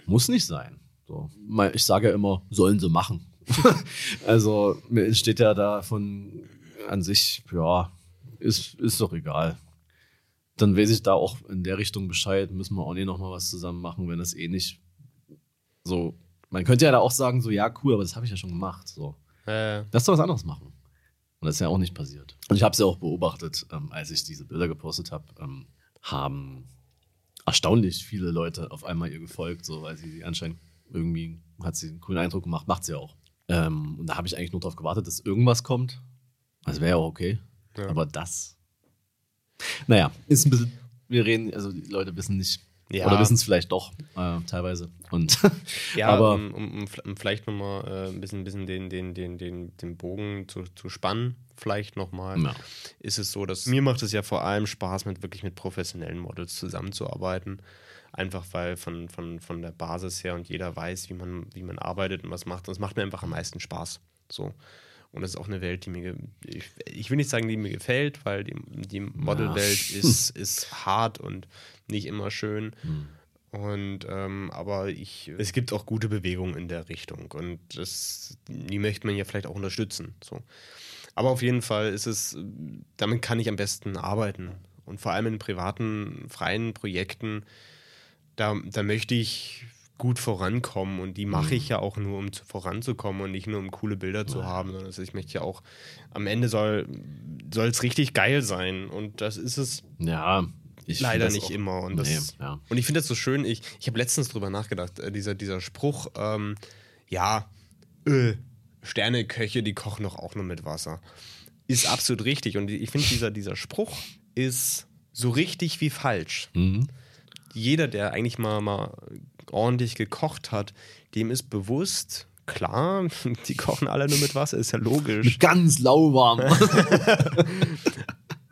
muss nicht sein. So. Ich sage ja immer, sollen sie machen. also, mir steht ja da von an sich, ja, ist, ist doch egal. Dann weiß ich da auch in der Richtung Bescheid, müssen wir auch nicht nochmal was zusammen machen, wenn das eh nicht so. Man könnte ja da auch sagen, so, ja, cool, aber das habe ich ja schon gemacht. So. Äh, Lass doch was anderes machen. Und das ist ja auch nicht passiert. Und ich habe es ja auch beobachtet, ähm, als ich diese Bilder gepostet habe, ähm, haben erstaunlich viele Leute auf einmal ihr gefolgt, so weil sie anscheinend irgendwie hat sie einen coolen Eindruck gemacht, macht sie auch. Ähm, und da habe ich eigentlich nur darauf gewartet, dass irgendwas kommt. Das wäre ja auch okay. Ja. Aber das. Naja, ist ein bisschen. Wir reden, also die Leute wissen nicht. Ja. Oder wissen es vielleicht doch, äh, teilweise. Und ja, aber um, um, um, vielleicht nochmal äh, ein bisschen, bisschen den, den, den, den, den Bogen zu, zu spannen, vielleicht nochmal, Ja. ist es so, dass mir macht es ja vor allem Spaß, mit wirklich mit professionellen Models zusammenzuarbeiten. Einfach weil von, von, von der Basis her und jeder weiß, wie man, wie man arbeitet und was macht. Und es macht mir einfach am meisten Spaß. So. Und das ist auch eine Welt, die mir, ich, ich will nicht sagen, die mir gefällt, weil die, die Modelwelt ist, ist hart und nicht immer schön. Und ähm, aber ich, es gibt auch gute Bewegungen in der Richtung und das, die möchte man ja vielleicht auch unterstützen. So. Aber auf jeden Fall ist es, damit kann ich am besten arbeiten. Und vor allem in privaten, freien Projekten, da, da möchte ich gut vorankommen und die mache ich ja auch nur, um zu, voranzukommen und nicht nur, um coole Bilder zu haben, sondern ich möchte ja auch, am Ende soll es richtig geil sein und das ist es ja, ich leider nicht auch- immer. Und, das, nee, ja. und ich finde das so schön, ich, ich habe letztens drüber nachgedacht, äh, dieser, dieser Spruch, ähm, ja, äh, Sterneköche, die kochen doch auch nur mit Wasser. Ist absolut richtig. Und ich finde, dieser, dieser Spruch ist so richtig wie falsch. Mhm. Jeder, der eigentlich mal, mal ordentlich gekocht hat, dem ist bewusst, klar, die kochen alle nur mit Wasser, ist ja logisch. Ganz lauwarm.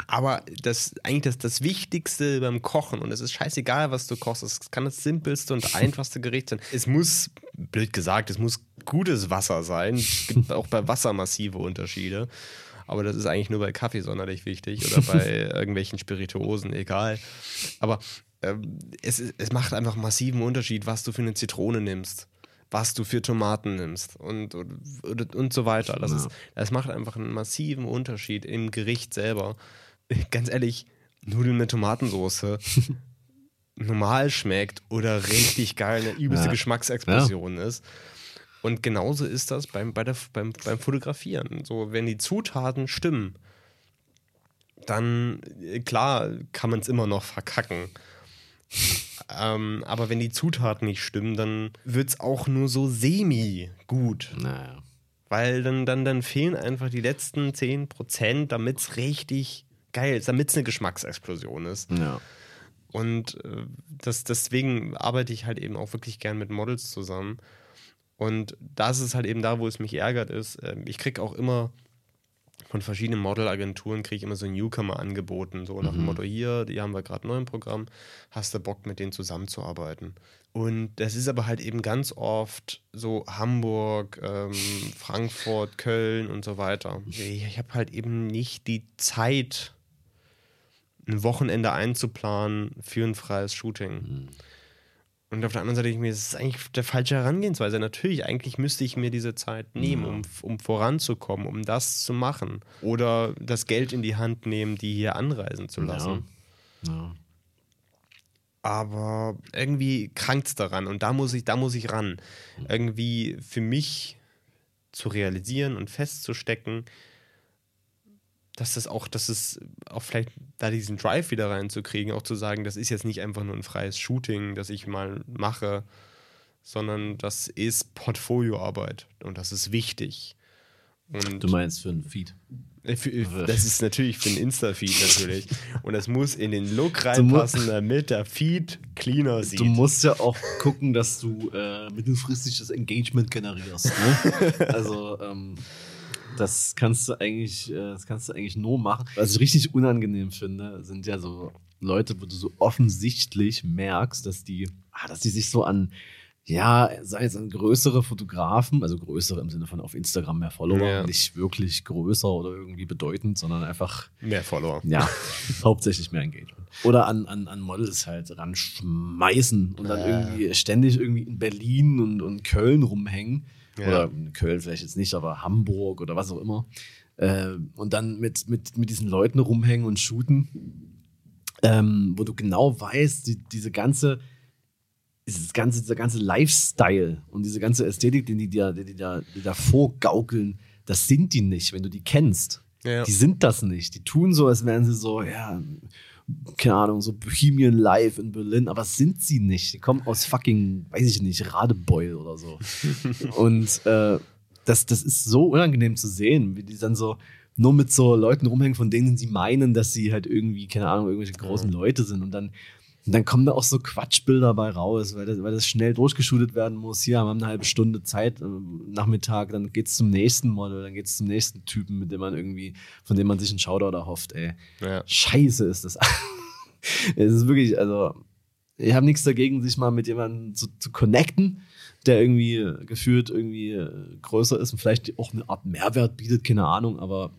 Aber das eigentlich das, das Wichtigste beim Kochen, und es ist scheißegal, was du kochst, es kann das simpelste und einfachste Gericht sein. Es muss, blöd gesagt, es muss gutes Wasser sein. Es gibt auch bei Wasser massive Unterschiede. Aber das ist eigentlich nur bei Kaffee sonderlich wichtig oder bei irgendwelchen Spirituosen, egal. Aber es, ist- es macht einfach einen massiven Unterschied, was du für eine Zitrone nimmst, was du für Tomaten nimmst und, und, und, so weiter. Das, ist, das macht einfach einen massiven Unterschied im Gericht selber. Ganz ehrlich, Nudeln mit Tomatensauce normal schmeckt oder richtig geil eine übelste Ja. Geschmacksexplosion ist. Und genauso ist das beim, bei der, beim, beim Fotografieren. So, wenn die Zutaten stimmen, dann, äh, klar, kann man es immer noch verkacken. Ähm, aber wenn die Zutaten nicht stimmen, dann wird es auch nur so semi-gut. naja. Weil dann, dann, dann fehlen einfach die letzten 10%, damit es richtig geil ist, damit es eine Geschmacksexplosion ist. Ja. Und äh, das, deswegen arbeite ich halt eben auch wirklich gern mit Models zusammen. Und das ist halt eben da, wo es mich ärgert, ist, äh, ich kriege auch immer von verschiedenen Modelagenturen kriege ich immer so Newcomer angeboten, so nach dem Motto, hier, die haben wir gerade neu im Programm, hast du Bock, mit denen zusammenzuarbeiten? Und das ist aber halt eben ganz oft so Hamburg, ähm, Frankfurt, Köln und so weiter. Ich, ich habe halt eben nicht die Zeit, ein Wochenende einzuplanen für ein freies Shooting. Und auf der anderen Seite denke ich mir, das ist eigentlich der falsche Herangehensweise. Natürlich, eigentlich müsste ich mir diese Zeit nehmen, um, um voranzukommen, um das zu machen. Oder das Geld in die Hand nehmen, die hier anreisen zu lassen. Ja. aber irgendwie krankt es daran und da muss ich, da muss ich ran. Irgendwie für mich zu realisieren und festzustecken, dass das auch, dass es auch vielleicht da diesen Drive wieder reinzukriegen, auch zu sagen, das ist jetzt nicht einfach nur ein freies Shooting, das ich mal mache, sondern das ist Portfolioarbeit und das ist wichtig. Und du meinst für einen Feed? Äh, äh, das ist natürlich für einen Insta-Feed natürlich. Und das muss in den Look reinpassen, damit der Feed cleaner sieht. Du musst ja auch gucken, dass du äh, mittelfristig das Engagement generierst. Ne? also ähm, das kannst du eigentlich, äh, das kannst du eigentlich nur machen. Was ich richtig unangenehm finde, sind ja so Leute, wo du so offensichtlich merkst, dass die, ah, dass die sich so an ja, sei es an größere Fotografen, also größere im Sinne von auf Instagram mehr Follower, ja. nicht wirklich größer oder irgendwie bedeutend, sondern einfach mehr Follower. Ja, hauptsächlich mehr Engagement. Oder an, an, an Models halt ranschmeißen und dann ja. irgendwie ständig irgendwie in Berlin und, und Köln rumhängen. Ja. Oder Köln vielleicht jetzt nicht, aber Hamburg oder was auch immer. Äh, und dann mit, mit, mit diesen Leuten rumhängen und shooten, ähm, wo du genau weißt, die, diese ganze dieses ganze, dieser ganze Lifestyle und diese ganze Ästhetik, die die da, die, die da, die da vorgaukeln, das sind die nicht, wenn du die kennst. Ja. Die sind das nicht. Die tun so, als wären sie so, ja, keine Ahnung, so Bohemian Live in Berlin, aber sind sie nicht. Die kommen aus fucking, weiß ich nicht, Radebeul oder so. und äh, das, das ist so unangenehm zu sehen, wie die dann so nur mit so Leuten rumhängen, von denen sie meinen, dass sie halt irgendwie, keine Ahnung, irgendwelche großen Leute sind und dann und dann kommen da auch so Quatschbilder bei raus, weil das, weil das schnell durchgeschootet werden muss. Hier haben wir eine halbe Stunde Zeit, äh, Nachmittag, dann geht's zum nächsten Model, dann geht's zum nächsten Typen, mit dem man irgendwie, von dem man sich einen Shoutout erhofft, ey. Ja. Scheiße ist das. es ist wirklich, also, ich habe nichts dagegen, sich mal mit jemandem zu, zu connecten, der irgendwie gefühlt irgendwie äh, größer ist und vielleicht auch eine Art Mehrwert bietet, keine Ahnung, aber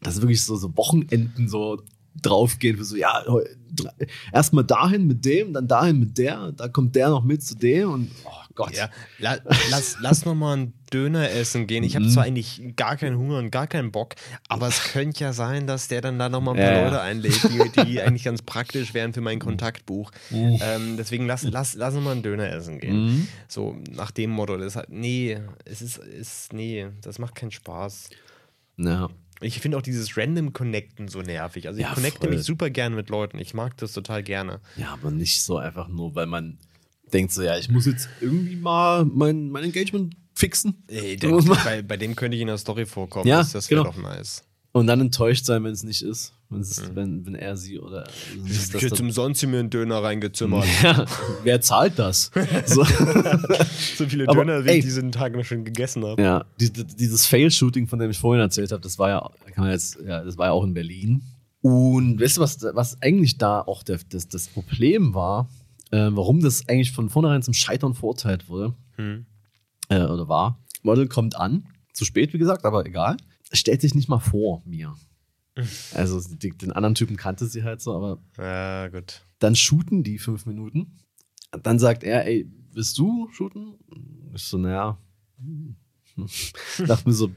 das ist wirklich so, so Wochenenden so draufgehen für so, ja, erstmal dahin mit dem, dann dahin mit der, da kommt der noch mit zu dem und oh Gott. Ja, la, lass, lass noch mal einen Döner essen gehen. Ich habe mhm. zwar eigentlich gar keinen Hunger und gar keinen Bock, aber es könnte ja sein, dass der dann da noch mal ein paar ja. Leute einlädt, die, die eigentlich ganz praktisch wären für mein Kontaktbuch. Mhm. Ähm, deswegen lass, lass, lass noch mal einen Döner essen gehen. Mhm. So nach dem Motto. Das halt, nee, es ist, ist, nee, das macht keinen Spaß. Ja. Ich finde auch dieses Random Connecten so nervig. Also ich ja, connecte voll. mich super gerne mit Leuten. Ich mag das total gerne. Ja, aber nicht so einfach nur, weil man denkt so, ja, ich muss jetzt irgendwie mal mein, mein Engagement fixen. Ey, der, bei, bei, dem könnte ich in der Story vorkommen. Ja, das, das wäre genau. doch nice. Und dann enttäuscht sein, wenn es nicht ist. Ist, mhm. wenn, wenn er sie oder. Ich jetzt umsonst mir einen Döner reingezimmert. Ja, wer zahlt das? So, so viele Aber, Döner, wie ey, ich diesen Tag noch schon gegessen habe. Ja, die, dieses Fail-Shooting, von dem ich vorhin erzählt habe, das war ja, kann man jetzt, ja, das war ja auch in Berlin. Und weißt du, was, was eigentlich da auch der, das, das Problem war, äh, warum das eigentlich von vornherein zum Scheitern verurteilt wurde, hm. äh, oder war? Model kommt an, zu spät, wie gesagt, aber egal. Stellt sich nicht mal vor mir. Also die, den anderen Typen kannte sie halt so, aber. Ja, gut. Dann shooten die fünf Minuten. Dann sagt er, ey, willst du shooten? Ich so, naja. Dachte mir so,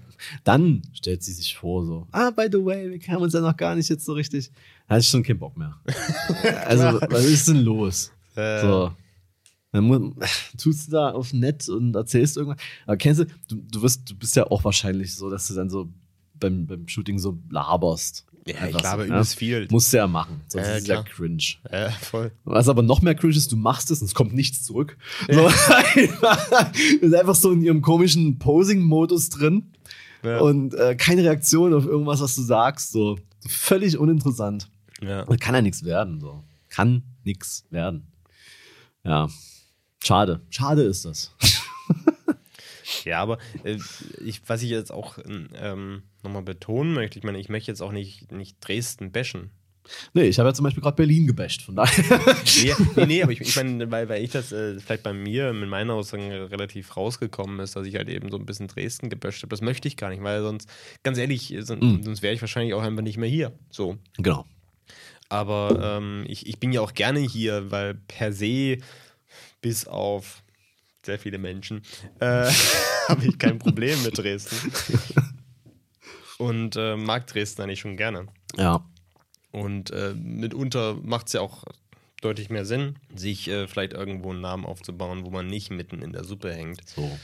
dann stellt sie sich vor, so, ah, by the way, wir kennen uns ja noch gar nicht jetzt so richtig. Da hatte ich schon keinen Bock mehr. also, was ist denn los? Äh. So. Dann tust du da auf nett und erzählst irgendwas. Aber kennst du, du, du, wirst, du bist ja auch wahrscheinlich so, dass du dann so beim, beim Shooting so laberst. Ja, ich glaube, so, übelst ja? viel. Musst du ja machen, sonst äh, ist es ja cringe. Ja, voll. Was aber noch mehr cringe ist, du machst es und es kommt nichts zurück. Ja. So, ist einfach so in ihrem komischen Posing-Modus drin ja. und äh, keine Reaktion auf irgendwas, was du sagst. So völlig uninteressant. Ja. kann ja nichts werden. So. Kann nichts werden. Ja. Schade. Schade ist das. Ja, aber äh, ich, was ich jetzt auch ähm, nochmal betonen möchte, ich meine, ich möchte jetzt auch nicht, nicht Dresden bashen. Nee, ich habe ja zum Beispiel gerade Berlin gebasht, von daher. nee, nee, nee aber ich, ich meine, weil, weil ich das äh, vielleicht bei mir mit meiner Aussagen relativ rausgekommen ist, dass ich halt eben so ein bisschen Dresden gebasht habe. Das möchte ich gar nicht, weil sonst, ganz ehrlich, sonst, mm. sonst wäre ich wahrscheinlich auch einfach nicht mehr hier. So. Genau. Aber ähm, ich, ich bin ja auch gerne hier, weil per se bis auf sehr viele Menschen, äh, habe ich kein Problem mit Dresden. Und äh, mag Dresden eigentlich schon gerne. Ja. Und äh, mitunter macht es ja auch deutlich mehr Sinn, sich äh, vielleicht irgendwo einen Namen aufzubauen, wo man nicht mitten in der Suppe hängt. So.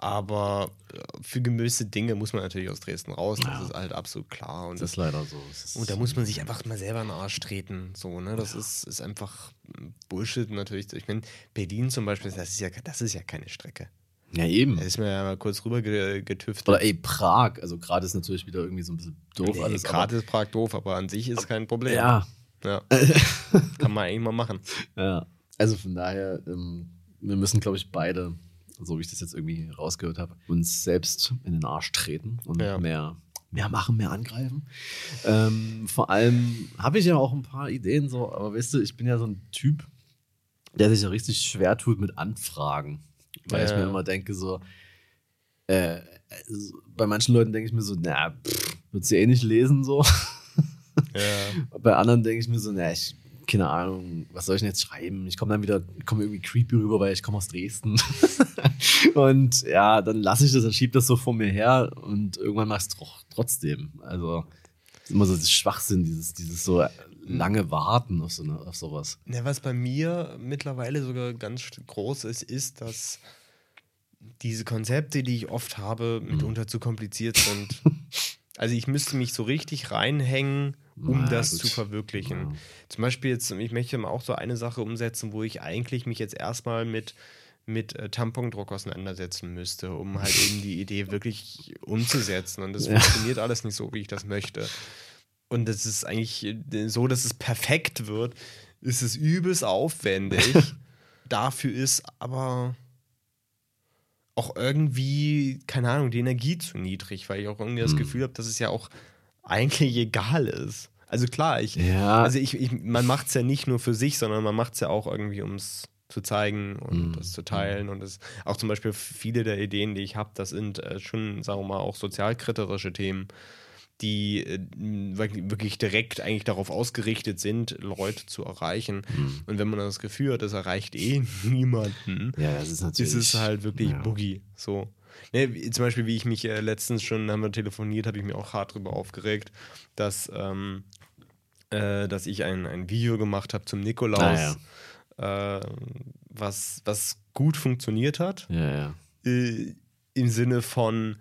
Aber äh, für gewisse Dinge muss man natürlich aus Dresden raus. Das Ja. ist halt absolut klar. Und, Das ist leider so. Und da muss man sich einfach mal selber in den Arsch treten. So, ne? Das ist, ist einfach Bullshit natürlich. Ich meine, Berlin zum Beispiel, das ist ja, das ist ja keine Strecke. ja, eben. Da ist mir ja mal kurz rüber ge- getüftelt. Oder ey, Prag. Also gerade ist natürlich wieder irgendwie so ein bisschen doof Nee, alles. Gerade ist Prag doof, aber an sich ist kein Problem. ja, Ja. Kann man eigentlich mal machen. ja. Also von daher, ähm, wir müssen, glaube ich, beide, so wie ich das jetzt irgendwie rausgehört habe, uns selbst in den Arsch treten und Ja. mehr, mehr machen, mehr angreifen. Ähm, vor allem habe ich ja auch ein paar Ideen so, aber weißt du, ich bin ja so ein Typ, der sich ja richtig schwer tut mit Anfragen. Weil ich Ja. mir immer denke, so, äh, also bei manchen Leuten denke ich mir so, na, pff, wird sie eh nicht lesen, so. Ja. Bei anderen denke ich mir so, na, ich, keine Ahnung, was soll ich denn jetzt schreiben? Ich komme dann wieder, komme irgendwie creepy rüber, weil ich komme aus Dresden. und ja, dann lasse ich das, dann schieb das so vor mir her und irgendwann mach ich es tro- trotzdem. Also, ist immer so das Schwachsinn, dieses, dieses so lange Warten auf, so eine, auf sowas. Ne, was bei mir mittlerweile sogar ganz groß ist, ist, dass diese Konzepte, die ich oft habe, mitunter zu kompliziert sind. Also ich müsste mich so richtig reinhängen, um Na, das gut. zu verwirklichen. Ja. Zum Beispiel jetzt, ich möchte mal auch so eine Sache umsetzen, wo ich eigentlich mich jetzt erstmal mit, mit äh, Tampondruck auseinandersetzen müsste, um halt eben die Idee wirklich umzusetzen. Und das Ja. funktioniert alles nicht so, wie ich das möchte. Und das ist eigentlich äh, so, dass es perfekt wird, ist es übelst aufwendig. Dafür ist aber auch irgendwie, keine Ahnung, die Energie zu niedrig, weil ich auch irgendwie das Hm. Gefühl habe, dass es ja auch eigentlich egal ist. Also klar, ich, Ja. also ich, ich man macht es ja nicht nur für sich, sondern man macht es ja auch irgendwie, um es zu zeigen und Mhm. das zu teilen. Und das, auch zum Beispiel viele der Ideen, die ich habe, das sind äh, schon, sagen wir mal, auch sozialkritische Themen, die äh, wirklich direkt eigentlich darauf ausgerichtet sind, Leute zu erreichen. Mhm. Und wenn man das Gefühl hat, das erreicht eh niemanden, Ja, das ist natürlich. ist es halt wirklich ja. Boogie. So. Ne, wie, zum Beispiel, wie ich mich äh, letztens schon, haben wir telefoniert, habe ich mir auch hart drüber aufgeregt, dass, ähm, äh, dass ich ein, ein Video gemacht habe zum Nikolaus, äh, was, was gut funktioniert hat. Ja, ja. Äh, Im Sinne von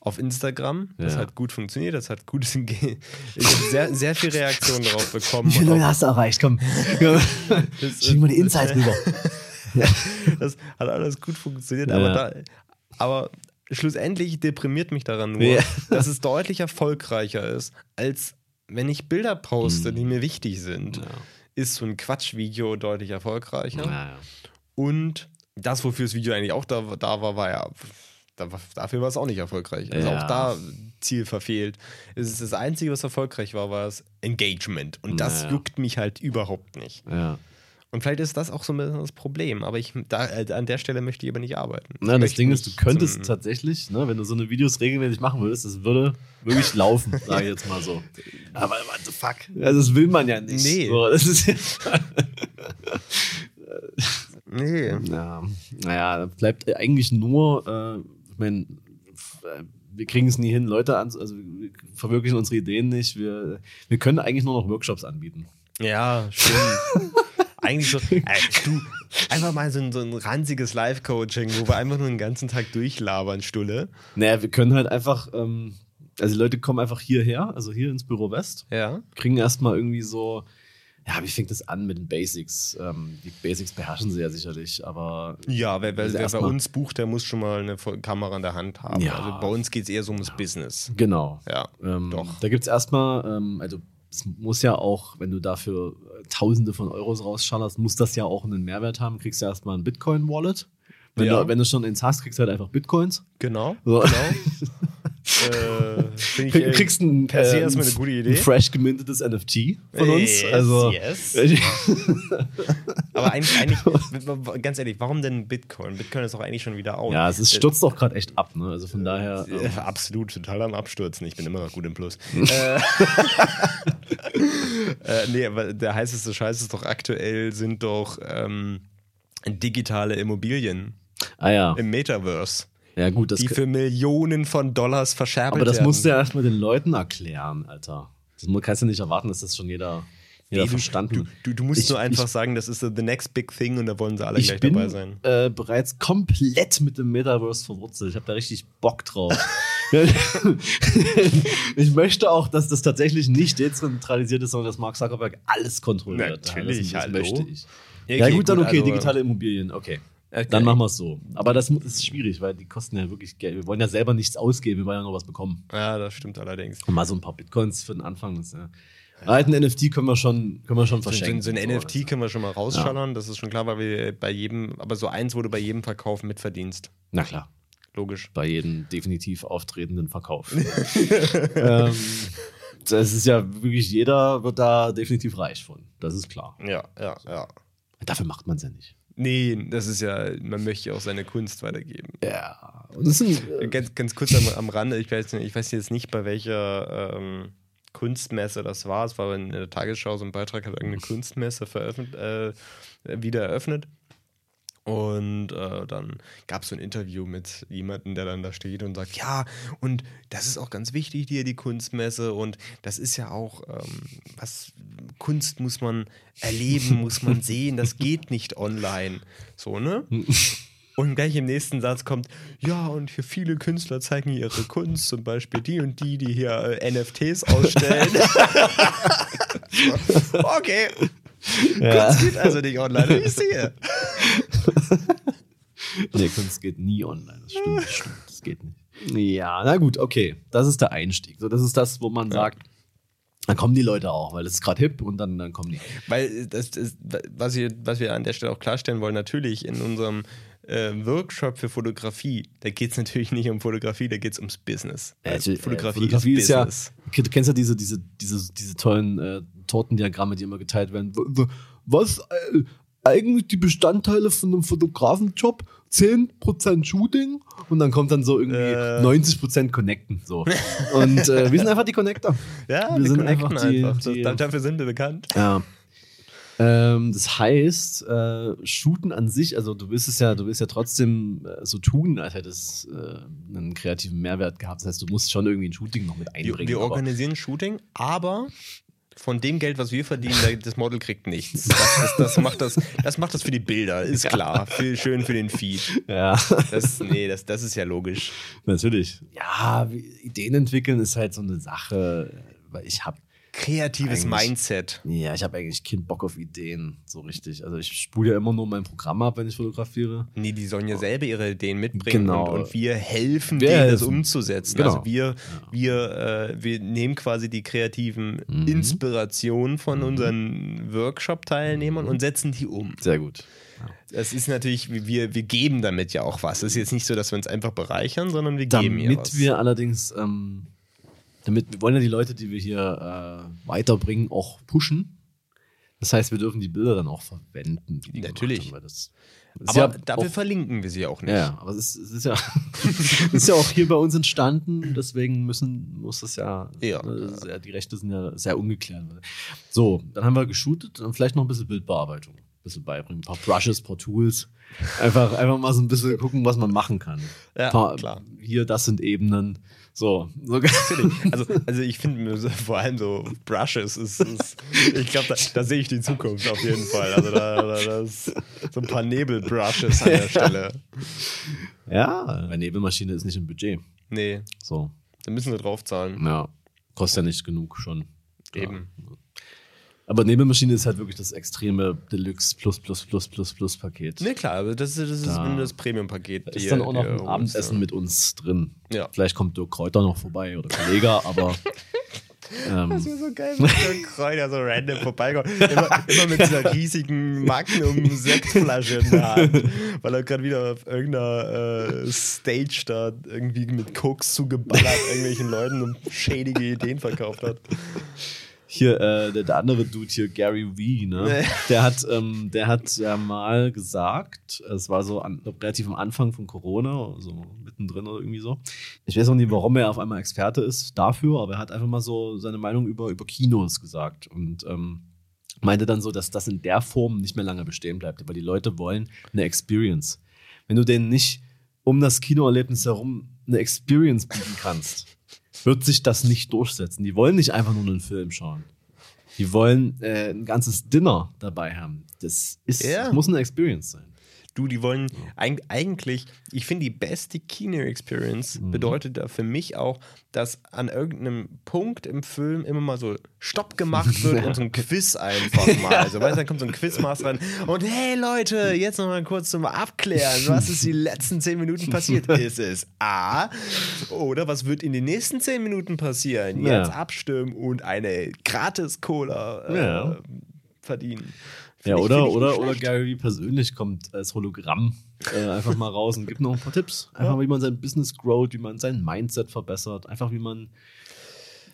auf Instagram. Das Ja. hat gut funktioniert, das hat gut. Ich habe sehr, sehr viel Reaktionen darauf bekommen. Wie viele Leute hast du erreicht? Komm. Schick mal die Insights rüber. das hat alles gut funktioniert, Ja. aber, da, aber schlussendlich deprimiert mich daran nur, Ja. dass es deutlich erfolgreicher ist, als wenn ich Bilder poste, die mir wichtig sind. Mhm. Ja. Ist so ein Quatschvideo deutlich erfolgreicher. Ja. Und das, wofür das Video eigentlich auch da, da war, war ja. Da, dafür war es auch nicht erfolgreich. Also auch da Ziel verfehlt. Es ist das Einzige, was erfolgreich war, war das Engagement. Und das juckt mich halt überhaupt nicht. ja. Und vielleicht ist das auch so ein bisschen das Problem, aber ich, da, äh, an der Stelle möchte ich aber nicht arbeiten. Na, Ich das Ding ist, du könntest tatsächlich, ne, wenn du so eine Videos regelmäßig machen würdest, das würde wirklich laufen, sage ich jetzt mal so. Aber what the fuck? Also das will man ja nicht. Nee. So, das ist Nee. ja, naja, bleibt eigentlich nur, äh, ich meine, äh, wir kriegen es nie hin, Leute an, also wir verwirklichen unsere Ideen nicht. Wir, wir können eigentlich nur noch Workshops anbieten. Ja, stimmt. Eigentlich so, äh, du, einfach mal so ein, so ein ranziges Live-Coaching, wo wir einfach nur den ganzen Tag durchlabern, Stulle. Naja, wir können halt einfach, ähm, also die Leute kommen einfach hierher, also hier ins Büro West, Ja. kriegen erstmal irgendwie so, ja, wie fängt das an mit den Basics? Ähm, die Basics beherrschen sie ja sicherlich, aber Ja, wer, wer, Also wer bei uns bucht, der muss schon mal eine Kamera in der Hand haben. Ja. Also bei uns geht es eher so ums Business. genau. Ja, Ähm, doch. Da gibt es erstmal, ähm, also es muss ja auch, wenn du dafür Tausende von Euros rausschallerst, muss das ja auch einen Mehrwert haben. Kriegst du erstmal ein Bitcoin-Wallet. Wenn, Ja. du, wenn du schon ins hast, kriegst du halt einfach Bitcoins. Genau. So. genau. äh, ich, Du äh, kriegst ein, per se äh, erstmal eine ein- gute Idee. fresh gemintetes NFT von uns. Yes, also, yes. Aber eigentlich, eigentlich, ganz ehrlich, warum denn Bitcoin? Bitcoin ist doch eigentlich schon wieder out. ja, es ist, stürzt doch gerade echt ab. Ne? Also von daher. Äh, Ähm, absolut, total am Abstürzen. Ich bin immer noch gut im Plus. äh, äh, nee, aber der heißeste Scheiß ist doch aktuell sind doch ähm, digitale Immobilien ah ja. im Metaverse, Ja, gut, das, die für Millionen von Dollars verscherbelt aber das werden. musst du ja erstmal den Leuten erklären, Alter. Das kannst du nicht erwarten, dass das schon jeder Ja, du, verstanden. Du, du, du musst Ich- nur einfach ich- sagen, das ist the next big thing und da wollen sie alle Ich gleich bin dabei sein. äh, bereits komplett mit dem Metaverse verwurzelt. Ich habe da richtig Bock drauf. ich möchte auch, dass das tatsächlich nicht dezentralisiert ist, sondern dass Mark Zuckerberg alles kontrolliert. Natürlich, ja, das, hallo. das möchte ich. Ja, Ja, okay, gut, dann okay, also- digitale Immobilien, okay. Okay. Dann machen wir es so. Aber das ist schwierig, weil die kosten ja wirklich Geld. Wir wollen ja selber nichts ausgeben, wir wollen ja noch was bekommen. Ja, das stimmt allerdings. Und mal so ein paar Bitcoins für den Anfang. Das, ja. Halt ein NFT können wir schon, können wir schon So, so, verschenken. so ein So, NFT können wir schon mal rausschallern, das ist schon klar, weil wir bei jedem, aber so eins, wo du bei jedem Verkauf mitverdienst. Na klar. Logisch. bei jedem definitiv auftretenden Verkauf. ähm, das ist ja wirklich, jeder wird da definitiv reich von. Das ist klar. Ja, ja, ja. Dafür macht man es ja nicht. Nee, das ist ja, man möchte ja auch seine Kunst weitergeben. Ja. Sind, äh, Ganz, ganz kurz am, am Rande, ich weiß, ich weiß jetzt nicht, bei welcher ähm, Kunstmesse das war. Es war in der Tagesschau so ein Beitrag, hat irgendeine Kunstmesse äh, wieder eröffnet. Und äh, dann gab es so ein Interview mit jemandem, der dann da steht und sagt, ja, und das ist auch ganz wichtig hier, die Kunstmesse. Und das ist ja auch, ähm, was Kunst muss man erleben, muss man sehen, das geht nicht online. So, ne? Und gleich im nächsten Satz kommt, ja, und hier viele Künstler zeigen ihre Kunst, zum Beispiel die und die, die hier äh, NFTs ausstellen. okay. Ja. Kunst geht also nicht online, wie ich sehe. nee, Kunst geht nie online. Das stimmt, das stimmt. Das geht nicht. Ja, na gut, okay. Das ist der Einstieg. So, das ist das, wo man sagt, dann kommen die Leute auch, weil das ist gerade hip und dann, dann kommen die. Weil das, das, was, wir, was wir an der Stelle auch klarstellen wollen, natürlich in unserem äh, Workshop für Fotografie, da geht es natürlich nicht um Fotografie, da geht es ums Business. Weil Also, äh, Fotografie, Fotografie ist, ja. Business. Du kennst ja diese, diese, diese, diese tollen äh, Tortendiagramme, die immer geteilt werden. Was äh, eigentlich die Bestandteile von einem Fotografenjob? 10% Shooting und dann kommt dann so irgendwie Äh. 90% Connecten. So. Und äh, wir sind einfach die Connector. Ja, wir wir sind connecten einfach die- einfach. die- das, dafür sind wir bekannt. Ja. Ähm, das heißt, äh, Shooten an sich, also du willst es ja, du willst ja trotzdem äh, so tun, als hätte es äh, einen kreativen Mehrwert gehabt. Das heißt, du musst schon irgendwie ein Shooting noch mit Wir, einbringen. wir aber- organisieren ein Shooting, aber von dem Geld, was wir verdienen, das Model kriegt nichts. Das, das, das, macht, das, das macht das für die Bilder, ist klar. Für, schön für den Feed. ja, Das, nee, das, das ist ja logisch. natürlich. Ja, Ideen entwickeln ist halt so eine Sache, weil ich habe Kreatives Eigentlich- Mindset. ja, ich habe eigentlich keinen Bock auf Ideen, so richtig. Also ich spule ja immer nur mein Programm ab, wenn ich fotografiere. Nee, die sollen ja selber ihre Ideen mitbringen Genau. und, und wir helfen Wir denen, das helfen. umzusetzen. Genau. Also wir, wir, äh, wir nehmen quasi die kreativen Mhm. Inspirationen von unseren Workshop-Teilnehmern und setzen die um. Sehr gut. Das ist natürlich, wir, wir geben damit ja auch was. Es ist jetzt nicht so, dass wir uns einfach bereichern, sondern wir geben ja was. Damit wir allerdings, ähm, damit wir wollen ja die Leute, die wir hier äh, weiterbringen, auch pushen. Das heißt, wir dürfen die Bilder dann auch verwenden. Die die Natürlich. Haben, das, das aber ja dafür auch, verlinken wir sie auch nicht. ja, aber es ist, es ist ja, es ist ja auch hier bei uns entstanden. Deswegen müssen muss das ja, Ja. das ist ja, die Rechte sind ja sehr ungeklärt. So, dann haben wir geshootet und vielleicht noch ein bisschen Bildbearbeitung, ein bisschen beibringen, ein paar Brushes, ein paar Tools. Einfach, einfach mal so ein bisschen gucken, was man machen kann. Ja, paar, klar. Hier, das sind Ebenen. So, so. Also, also ich finde vor allem so Brushes ist, ist ich glaube, da, da sehe ich die Zukunft auf jeden Fall. Also da, da das so ein paar Nebelbrushes an der Stelle. Ja, eine Nebelmaschine ist nicht im Budget. Nee, So, da müssen wir draufzahlen. ja, kostet ja nicht genug schon. Eben. Aber Nebelmaschine ist halt wirklich das extreme Deluxe Plus Plus Plus Plus Plus Paket. Nee, klar, aber das, ist- das ist Da- das Premium-Paket. Da ist dann auch noch ein Abendessen ja. mit uns drin. Ja. Vielleicht kommt Dirk Kräuter noch vorbei oder Kollege, aber ähm, Das wäre so geil, wenn der Kräuter so random vorbeikommt. Immer, immer mit einer riesigen Magnum-Sektflasche in der Hand, weil er gerade wieder auf irgendeiner äh, Stage da irgendwie mit Koks zugeballert irgendwelchen Leuten und schädige Ideen verkauft hat. Hier äh, der, der andere Dude hier, Gary Vee, ne? Der hat, ähm, der hat ja mal gesagt, es war so an, relativ am Anfang von Corona, so mittendrin oder irgendwie so. Ich weiß auch nicht, warum er auf einmal Experte ist dafür, aber er hat einfach mal so seine Meinung über, über Kinos gesagt und ähm, meinte dann so, dass das in der Form nicht mehr lange bestehen bleibt, weil die Leute wollen eine Experience. Wenn du denen nicht um das Kinoerlebnis herum eine Experience bieten kannst, wird sich das nicht durchsetzen. Die wollen nicht einfach nur einen Film schauen. Die wollen äh, ein ganzes Dinner dabei haben. Das, ist, Ja. das muss eine Experience sein. Du, die wollen eig eigentlich, ich finde, die beste Kino-Experience Mhm. bedeutet da für mich auch, dass an irgendeinem Punkt im Film immer mal so Stopp gemacht wird und so ein Quiz einfach mal. Also, weißt du, dann kommt so ein Quizmaster rein und hey Leute, jetzt noch mal kurz zum Abklären, was ist die letzten zehn Minuten passiert? Ist es A oder was wird in den nächsten zehn Minuten passieren? Ja. Jetzt abstimmen und eine Gratis-Cola äh, Ja. verdienen. Ja, ich- oder, oder, oder. Gary persönlich kommt als Hologramm äh, einfach mal raus und gibt noch ein paar Tipps. Einfach, wie man sein Business growt, wie man sein Mindset verbessert, einfach wie man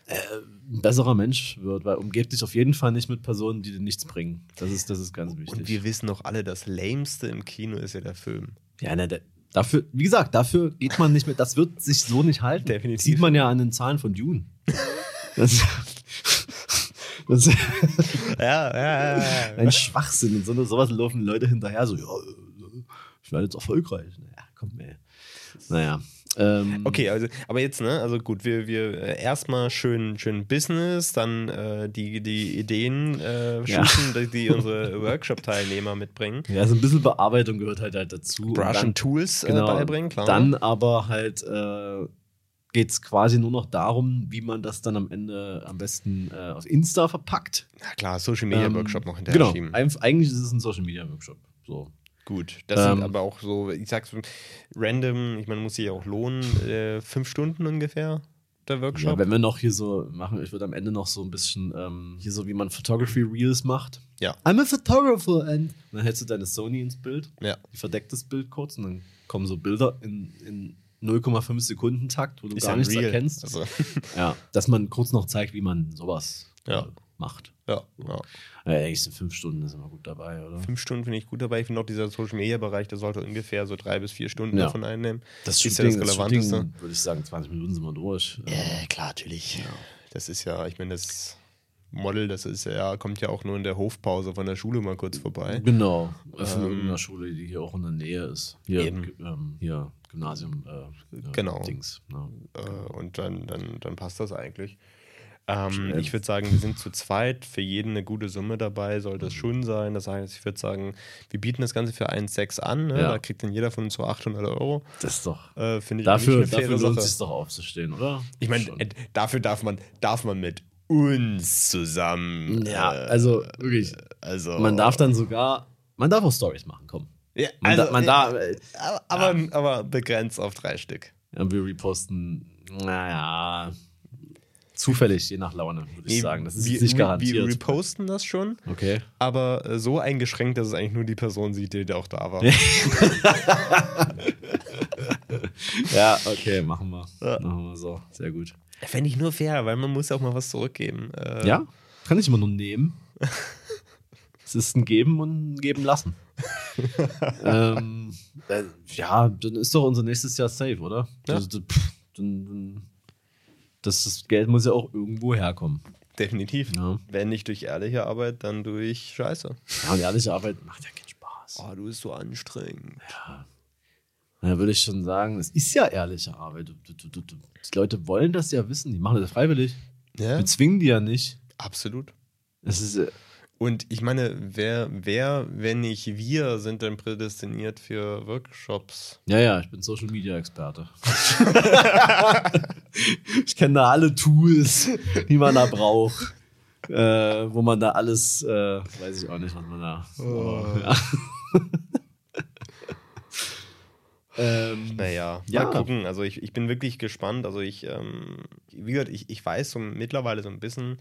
äh, ein besserer Mensch wird, weil umgebt dich auf jeden Fall nicht mit Personen, die dir nichts bringen. Das ist, das ist ganz wichtig. Und wir wissen doch alle, das Lämste im Kino ist ja der Film. ja, ne, der, dafür, wie gesagt, dafür geht man nicht mehr, das wird sich so nicht halten. Definitiv. Sieht man ja an den Zahlen von Dune. Das, das ist Ja, ja, ja. ein Schwachsinn. Und so, sowas laufen Leute hinterher, so, ja, äh, ich werde jetzt erfolgreich. Naja, komm, ey. Naja. Ähm, Okay, also, aber jetzt, ne, also gut, wir, wir äh, erstmal schön, schön Business, dann äh, die, die Ideen äh, Ja. shooten, die, die unsere Workshop-Teilnehmer mitbringen. Ja, so ein bisschen Bearbeitung gehört halt, halt dazu. Und Brush dann- and Tools äh, genau, beibringen, klar. Dann aber halt äh, geht es quasi nur noch darum, wie man das dann am Ende am besten äh, auf Insta verpackt. Na klar, Social Media Ähm, Workshop noch hinterher Genau, schieben. Eigentlich ist es ein Social Media Workshop. So. Gut, das Ähm, sind aber auch so, ich sag's random, ich meine, muss sich ja auch lohnen, äh, fünf Stunden ungefähr, der Ja, Workshop. wenn wir noch hier so machen, ich würde am Ende noch so ein bisschen ähm, hier so, wie man Photography Reels macht. Ja. I'm a photographer and dann hältst du deine Sony ins Bild, ja. verdeckt das Bild kurz und dann kommen so Bilder in, in 0,5 Sekunden Takt, wo du Ist gar ja nichts real. erkennst. Also, Ja, dass man kurz noch zeigt, wie man sowas Ja. äh, macht. ja, ja. Ja, eigentlich sind fünf Stunden ist immer gut dabei, oder? Fünf Stunden finde ich gut dabei. Ich finde auch dieser Social Media Bereich, der sollte ungefähr so drei bis vier Stunden Ja. davon einnehmen. Das ist ja das Shooting, Relevanteste. Shooting, würde ich sagen, 20 Minuten sind wir durch. Ja, klar, natürlich. Das ist ja, ich meine, das Model, das ist ja, kommt ja auch nur in der Hofpause von der Schule mal kurz vorbei. Genau, von Ähm, irgendeiner Schule, die hier auch in der Nähe ist. Hier, Eben. Ähm, hier Gymnasium. Äh, äh, Genau. Dings. Ja. Äh, und dann, dann, dann passt das eigentlich. Ähm, ich würde sagen, wir sind zu zweit, für jeden eine gute Summe dabei, soll Mhm. das schon sein. Das heißt, ich würde sagen, wir bieten das Ganze für 1,6 an. Ne? Ja. Da kriegt dann jeder von uns so 800 Euro. Das ist doch. Äh, Finde ich Dafür, eine dafür lohnt es doch aufzustehen, oder? Ich meine, äh, dafür darf man, darf man mit uns zusammen. ja, äh, also wirklich. also Man darf dann sogar, man darf auch Stories machen, komm. Ja, Man, also, da, man darf, äh, aber, aber, aber begrenzt auf drei Stück. ja, wir reposten, naja, zufällig, je nach Laune, würde ich Nee, sagen. Das ist wir, nicht wir- garantiert. Wir reposten das schon, okay. aber äh, so eingeschränkt, dass es eigentlich nur die Person sieht, die auch da war. Ja, okay, machen wir. Ja. Machen wir so. Sehr gut. Fände ich nur fair, weil man muss ja auch mal was zurückgeben. Äh, Ja, kann ich immer nur nehmen. es ist ein Geben und ein Geben lassen. ähm, äh, ja, dann ist doch unser nächstes Jahr safe, oder? Ja. Das, das, pff, dann, dann, das, das Geld muss ja auch irgendwo herkommen. Definitiv. Ja. Wenn nicht durch ehrliche Arbeit, dann durch Scheiße. Ja, und ehrliche Arbeit macht ja keinen Spaß. Oh, du bist so anstrengend. Da würde ich schon sagen, es ist ja ehrliche Arbeit. Die Leute wollen das ja wissen, die machen das freiwillig. Ja, Wir zwingen die ja nicht. absolut. Es ist, äh, Und ich meine, wer, wer, wenn nicht wir, sind denn prädestiniert für Workshops? Ja, ja, ich bin Social Media Experte. ich kenne da alle Tools, die man da braucht. Äh, wo man da alles, äh, weiß ich auch nicht, was man da. aber, ja. ähm, Naja, Ja. mal gucken. Also ich, ich bin wirklich gespannt. Also ich, ähm, wie gesagt, ich, ich weiß so mittlerweile so ein bisschen,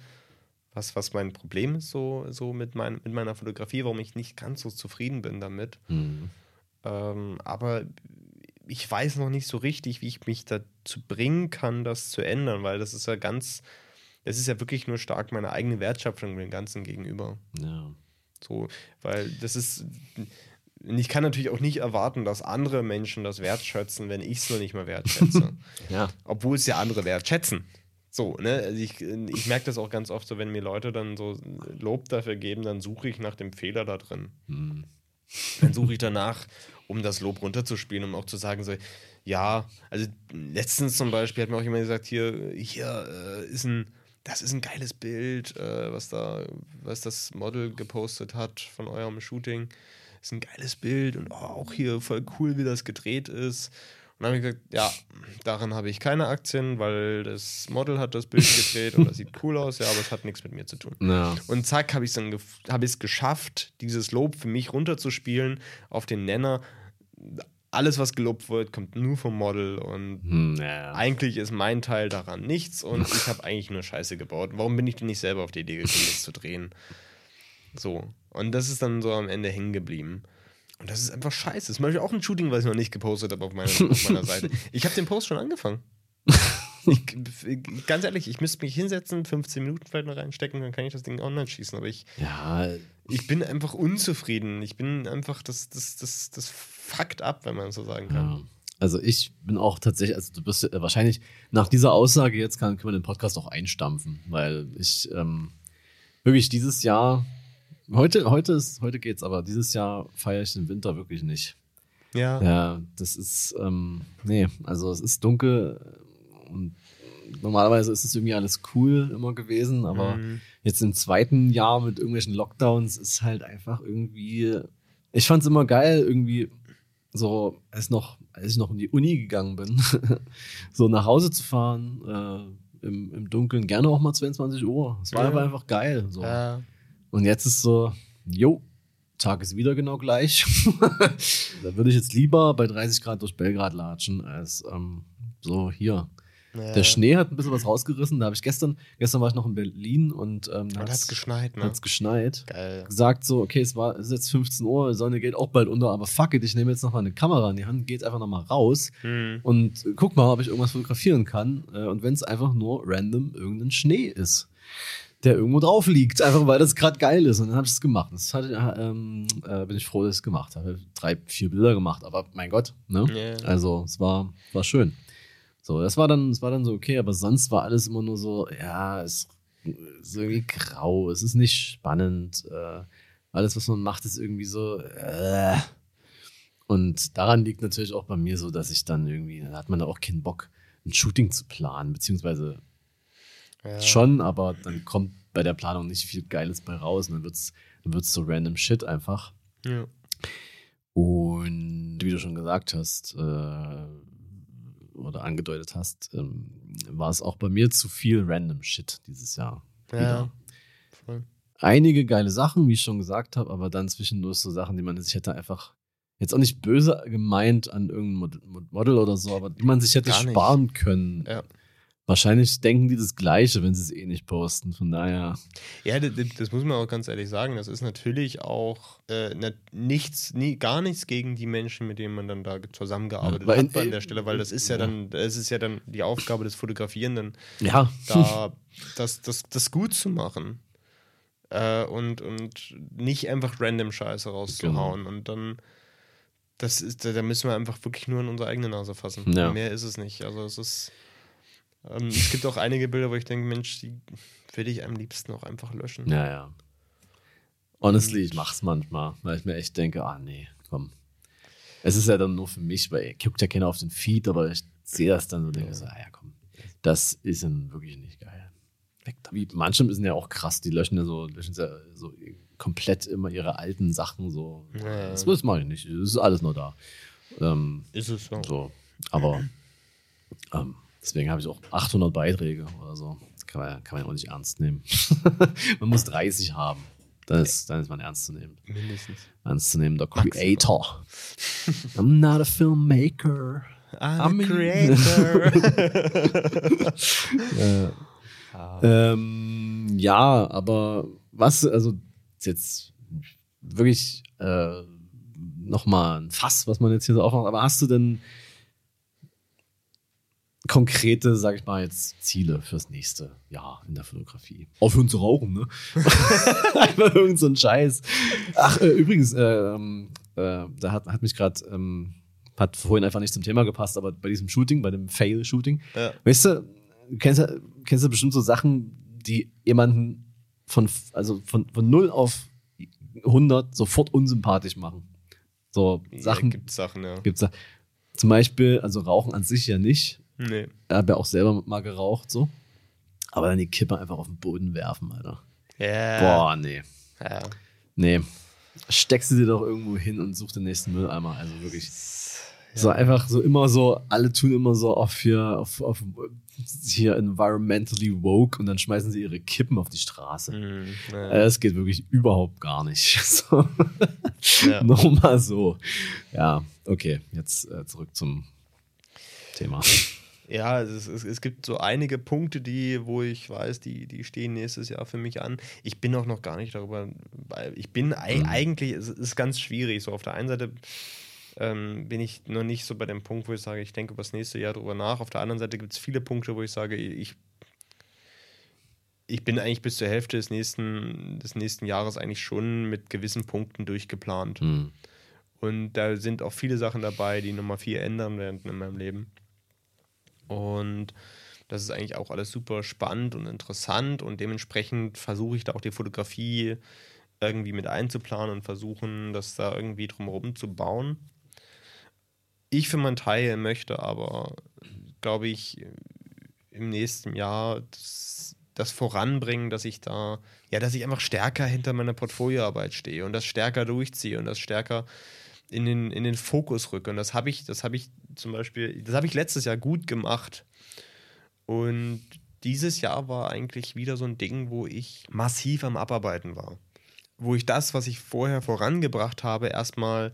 was, was mein Problem ist so, so mit, mein, mit meiner Fotografie, warum ich nicht ganz so zufrieden bin damit. hm. Ähm, aber ich weiß noch nicht so richtig, wie ich mich dazu bringen kann, das zu ändern, weil das ist ja ganz, das ist ja wirklich nur stark meine eigene Wertschöpfung dem Ganzen gegenüber. ja. So, weil das ist. Und Ich kann natürlich auch nicht erwarten, dass andere Menschen das wertschätzen, wenn ich es noch nicht mal wertschätze. Ja. Obwohl es ja andere wertschätzen. So, ne? Also ich, ich merke das auch ganz oft so, wenn mir Leute dann so Lob dafür geben, dann suche ich nach dem Fehler da drin. Hm. Dann suche ich danach, um das Lob runterzuspielen, um auch zu sagen, so, ja, also letztens zum Beispiel hat mir auch jemand gesagt, hier, hier äh, ist ein, das ist ein geiles Bild, äh, was da, was das Model gepostet hat von eurem Shooting. Ist ein geiles Bild und oh, auch hier voll cool, wie das gedreht ist. Und dann habe ich gesagt, ja, daran habe ich keine Aktien, weil das Model hat das Bild gedreht und das sieht cool aus, ja, aber es hat nichts mit mir zu tun. Ja. Und zack, habe ich es dann es geschafft, dieses Lob für mich runterzuspielen auf den Nenner. Alles, was gelobt wird, kommt nur vom Model und Hm, ja. eigentlich ist mein Teil daran nichts und ich habe eigentlich nur Scheiße gebaut. Warum bin ich denn nicht selber auf die Idee gekommen, das zu drehen? So. Und das ist dann so am Ende hängen geblieben. Und das ist einfach scheiße. Das ist zum Beispiel auch ein Shooting, was ich noch nicht gepostet habe auf meiner, auf meiner Seite. Ich habe den Post schon angefangen. Ich, ganz ehrlich, ich müsste mich hinsetzen, 15 Minuten vielleicht noch reinstecken, dann kann ich das Ding online schießen. Aber ich, ja, ich bin einfach unzufrieden. Ich bin einfach, das, das, das, das fuckt ab, wenn man so sagen kann. Ja. Also ich bin auch tatsächlich, also du bist äh, wahrscheinlich nach dieser Aussage jetzt kann, können wir den Podcast auch einstampfen, weil ich ähm, wirklich dieses Jahr, heute, heute ist, heute geht's, aber dieses Jahr feiere ich den Winter wirklich nicht. Ja. Ja, das ist, ähm, nee, also es ist dunkel und normalerweise ist es irgendwie alles cool immer gewesen, aber Mhm. jetzt im zweiten Jahr mit irgendwelchen Lockdowns ist halt einfach irgendwie, ich fand es immer geil, irgendwie so, als, noch, als ich noch in die Uni gegangen bin, so nach Hause zu fahren, äh, im, im Dunkeln, gerne auch mal 22 Uhr. Es war Ja. aber einfach geil. So. Ja. Und jetzt ist so, jo, Tag ist wieder genau gleich. da würde ich jetzt lieber bei 30 Grad durch Belgrad latschen, als ähm, so hier. Ja. Der Schnee hat ein bisschen was rausgerissen. Da habe ich gestern, gestern war ich noch in Berlin und ähm, Und hat's geschneit, ne? hat's geschneit. Geil. Gesagt so, okay, es war es ist jetzt 15 Uhr, die Sonne geht auch bald unter, aber fuck it, ich nehme jetzt noch mal eine Kamera in die Hand, gehe jetzt einfach noch mal raus Hm. und guck mal, ob ich irgendwas fotografieren kann. Äh, und wenn es einfach nur random irgendein Schnee ist, der irgendwo drauf liegt, einfach weil das gerade geil ist. Und dann habe ich es gemacht. Das hatte, ähm, äh, bin ich froh, dass ich es gemacht habe. Drei, vier Bilder gemacht, aber mein Gott, ne? Ja. Also es war, war schön. So, das war dann, das war dann so okay, aber sonst war alles immer nur so, ja, es ist irgendwie grau, es ist nicht spannend. Äh, alles, was man macht, ist irgendwie so. Äh. Und daran liegt natürlich auch bei mir so, dass ich dann irgendwie, da hat man da auch keinen Bock, ein Shooting zu planen, beziehungsweise Ja. schon, aber dann kommt bei der Planung nicht viel Geiles bei raus und dann wird's, dann wird's so random Shit einfach. Ja. Und wie du schon gesagt hast, äh, oder angedeutet hast, ähm, war es auch bei mir zu viel random Shit dieses Jahr. Ja. wieder. Voll. Einige geile Sachen, wie ich schon gesagt habe, aber dann zwischendurch so Sachen, die man sich hätte einfach jetzt auch nicht böse gemeint an irgendein Mod- Mod- Model oder so, aber die man sich hätte sparen können. Ja. Wahrscheinlich denken die das Gleiche, wenn sie es eh nicht posten. Von daher, Ja, das, das muss man auch ganz ehrlich sagen. Das ist natürlich auch äh, nichts, nie, gar nichts gegen die Menschen, mit denen man dann da zusammengearbeitet Ja, weil in- hat an der Stelle, weil das ist ja, Ja. dann, es ist ja dann die Aufgabe des Fotografierenden, ja, da das, das, das gut zu machen. Äh, und, und nicht einfach random Scheiße rauszuhauen. Genau. Und dann, das ist, da da müssen wir einfach wirklich nur in unsere eigene Nase fassen. Ja. Mehr ist es nicht. Also es ist. Ähm, es gibt auch einige Bilder, wo ich denke, Mensch, die will ich am liebsten auch einfach löschen. ja, ja. Honestly, ich mach's manchmal, weil ich mir echt denke, ah nee, komm. Es ist ja dann nur für mich, weil guckt ja keiner auf den Feed, aber ich sehe das dann so und denke so, ah ja komm, das ist dann wirklich nicht geil. Weg da. Wie, manche sind ja auch krass, die löschen ja so, löschen ja so komplett immer ihre alten Sachen so. Ja. Das, das mache ich nicht. Das ist alles nur da. Ähm, Ist es so. so. Aber ähm, deswegen habe ich auch 800 Beiträge oder so. Das kann man, kann man ja auch nicht ernst nehmen. man muss 30 haben. Dann ist, dann ist man ernst zu nehmen. Mindestens. Ernst zu nehmen, der Creator. I'm not a filmmaker. I'm a creator. Äh, ähm, ja, aber was, also jetzt wirklich äh, nochmal ein Fass, was man jetzt hier so aufmacht, aber hast du denn konkrete, sag ich mal, jetzt Ziele fürs nächste Jahr in der Fotografie? Aufhören zu rauchen, ne? Einfach irgend so ein Scheiß. Ach, äh, übrigens, ähm, äh, da hat, hat mich gerade, ähm, hat vorhin einfach nicht zum Thema gepasst, aber bei diesem Shooting, bei dem Fail-Shooting, ja. Weißt du, kennst du, kennst du bestimmt so Sachen, die jemanden von, also von, von 0 auf 100 sofort unsympathisch machen? So Sachen Ja, gibt Sachen, ja. gibt's. Zum Beispiel, also Rauchen an sich ja nicht. Nee. Ich habe ja auch selber mal geraucht, so. Aber dann die Kippe einfach auf den Boden werfen, Alter. Ja. Boah, nee. Ja. Nee. Steckst du dir doch irgendwo hin und such den nächsten Mülleimer. Also wirklich. So einfach so immer so, alle tun immer so auf hier, auf, auf hier environmentally woke und dann schmeißen sie ihre Kippen auf die Straße. Mhm. Ja. Äh, Es geht wirklich überhaupt gar nicht. So. Ja. Nochmal so. Ja, okay, jetzt äh, zurück zum Thema. Ja, es, es, es gibt so einige Punkte, die, wo ich weiß, die, die stehen nächstes Jahr für mich an. Ich bin auch noch gar nicht darüber, weil ich bin ei- eigentlich, es ist ganz schwierig. So auf der einen Seite ähm, bin ich noch nicht so bei dem Punkt, wo ich sage, ich denke über das nächste Jahr drüber nach. Auf der anderen Seite gibt es viele Punkte, wo ich sage, ich, ich bin eigentlich bis zur Hälfte des nächsten, des nächsten Jahres eigentlich schon mit gewissen Punkten durchgeplant. Hm. Und da sind auch viele Sachen dabei, die nochmal viel ändern werden in meinem Leben. Und das ist eigentlich auch alles super spannend und interessant und dementsprechend versuche ich da auch die Fotografie irgendwie mit einzuplanen und versuchen, das da irgendwie drumherum zu bauen. Ich für meinen Teil möchte aber, glaube ich, im nächsten Jahr das, das voranbringen, dass ich da, ja, dass ich einfach stärker hinter meiner Portfolioarbeit stehe und das stärker durchziehe und das stärker in den, in den Fokus rücke. Und das habe ich, das habe ich zum Beispiel, das habe ich letztes Jahr gut gemacht. Und dieses Jahr war eigentlich wieder so ein Ding, wo ich massiv am Abarbeiten war. Wo ich das, was ich vorher vorangebracht habe, erstmal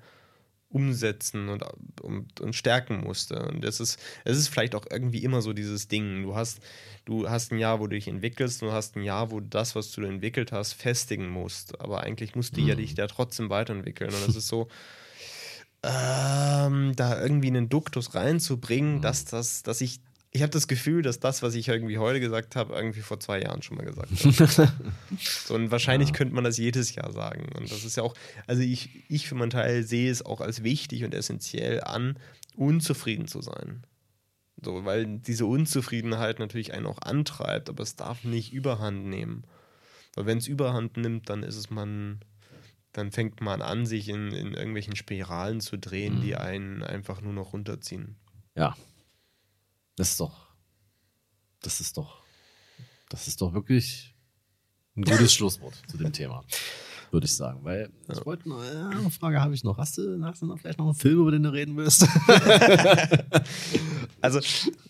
umsetzen und, und, und stärken musste. Und das ist, es ist vielleicht auch irgendwie immer so dieses Ding. Du hast, du hast ein Jahr, wo du dich entwickelst, und du hast ein Jahr, wo du das, was du entwickelt hast, festigen musst. Aber eigentlich musst du ja dich da trotzdem weiterentwickeln. Und das ist so, ähm, da irgendwie einen Duktus reinzubringen, dass das, dass ich, ich habe das Gefühl, dass das, was ich irgendwie heute gesagt habe, irgendwie vor zwei Jahren schon mal gesagt habe. so, und wahrscheinlich könnte man das jedes Jahr sagen. Und das ist ja auch, also ich, ich für meinen Teil sehe es auch als wichtig und essentiell an, unzufrieden zu sein. So, weil diese Unzufriedenheit natürlich einen auch antreibt, aber es darf nicht überhand nehmen. Weil wenn es überhand nimmt, dann ist es man, dann fängt man an, sich in, in irgendwelchen Spiralen zu drehen, die einen einfach nur noch runterziehen. Ja. Das ist doch. Das ist doch. Das ist doch wirklich ein gutes Schlusswort zu dem Thema. Würde ich sagen. Weil ich wollte noch, ja, eine Frage habe ich noch. Hast du, hast du noch vielleicht noch einen Film, über den du reden willst? Also,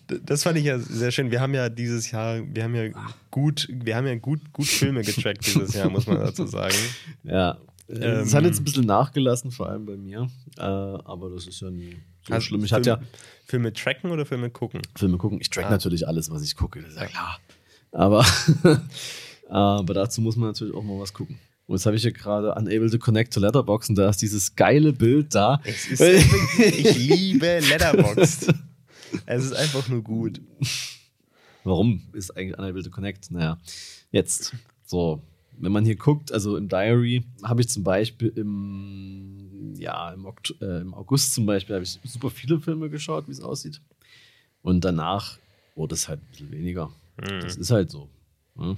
das fand ich ja sehr schön. Wir haben ja dieses Jahr, wir haben ja gut, wir haben ja gut, gut Filme getrackt dieses Jahr, muss man dazu sagen. ja. Es Ähm. hat jetzt ein bisschen nachgelassen, vor allem bei mir. Äh, aber das ist ja nie so schlimm. Ich hatte ja Film- Filme tracken oder Filme gucken? Filme gucken. Ich track Ah. natürlich alles, was ich gucke. Das ist ja klar. Aber, aber dazu muss man natürlich auch mal was gucken. Und jetzt habe ich hier gerade Unable to Connect to Letterbox und da ist dieses geile Bild da. Es ist, ich liebe Letterboxd. Es ist einfach nur gut. Warum ist eigentlich Unable to Connect? Naja, jetzt so, wenn man hier guckt, also im Diary habe ich zum Beispiel im, ja, im, Okt äh, im August zum Beispiel habe ich super viele Filme geschaut, wie es aussieht. Und danach wurde es halt ein bisschen weniger. Das ist halt so. ne?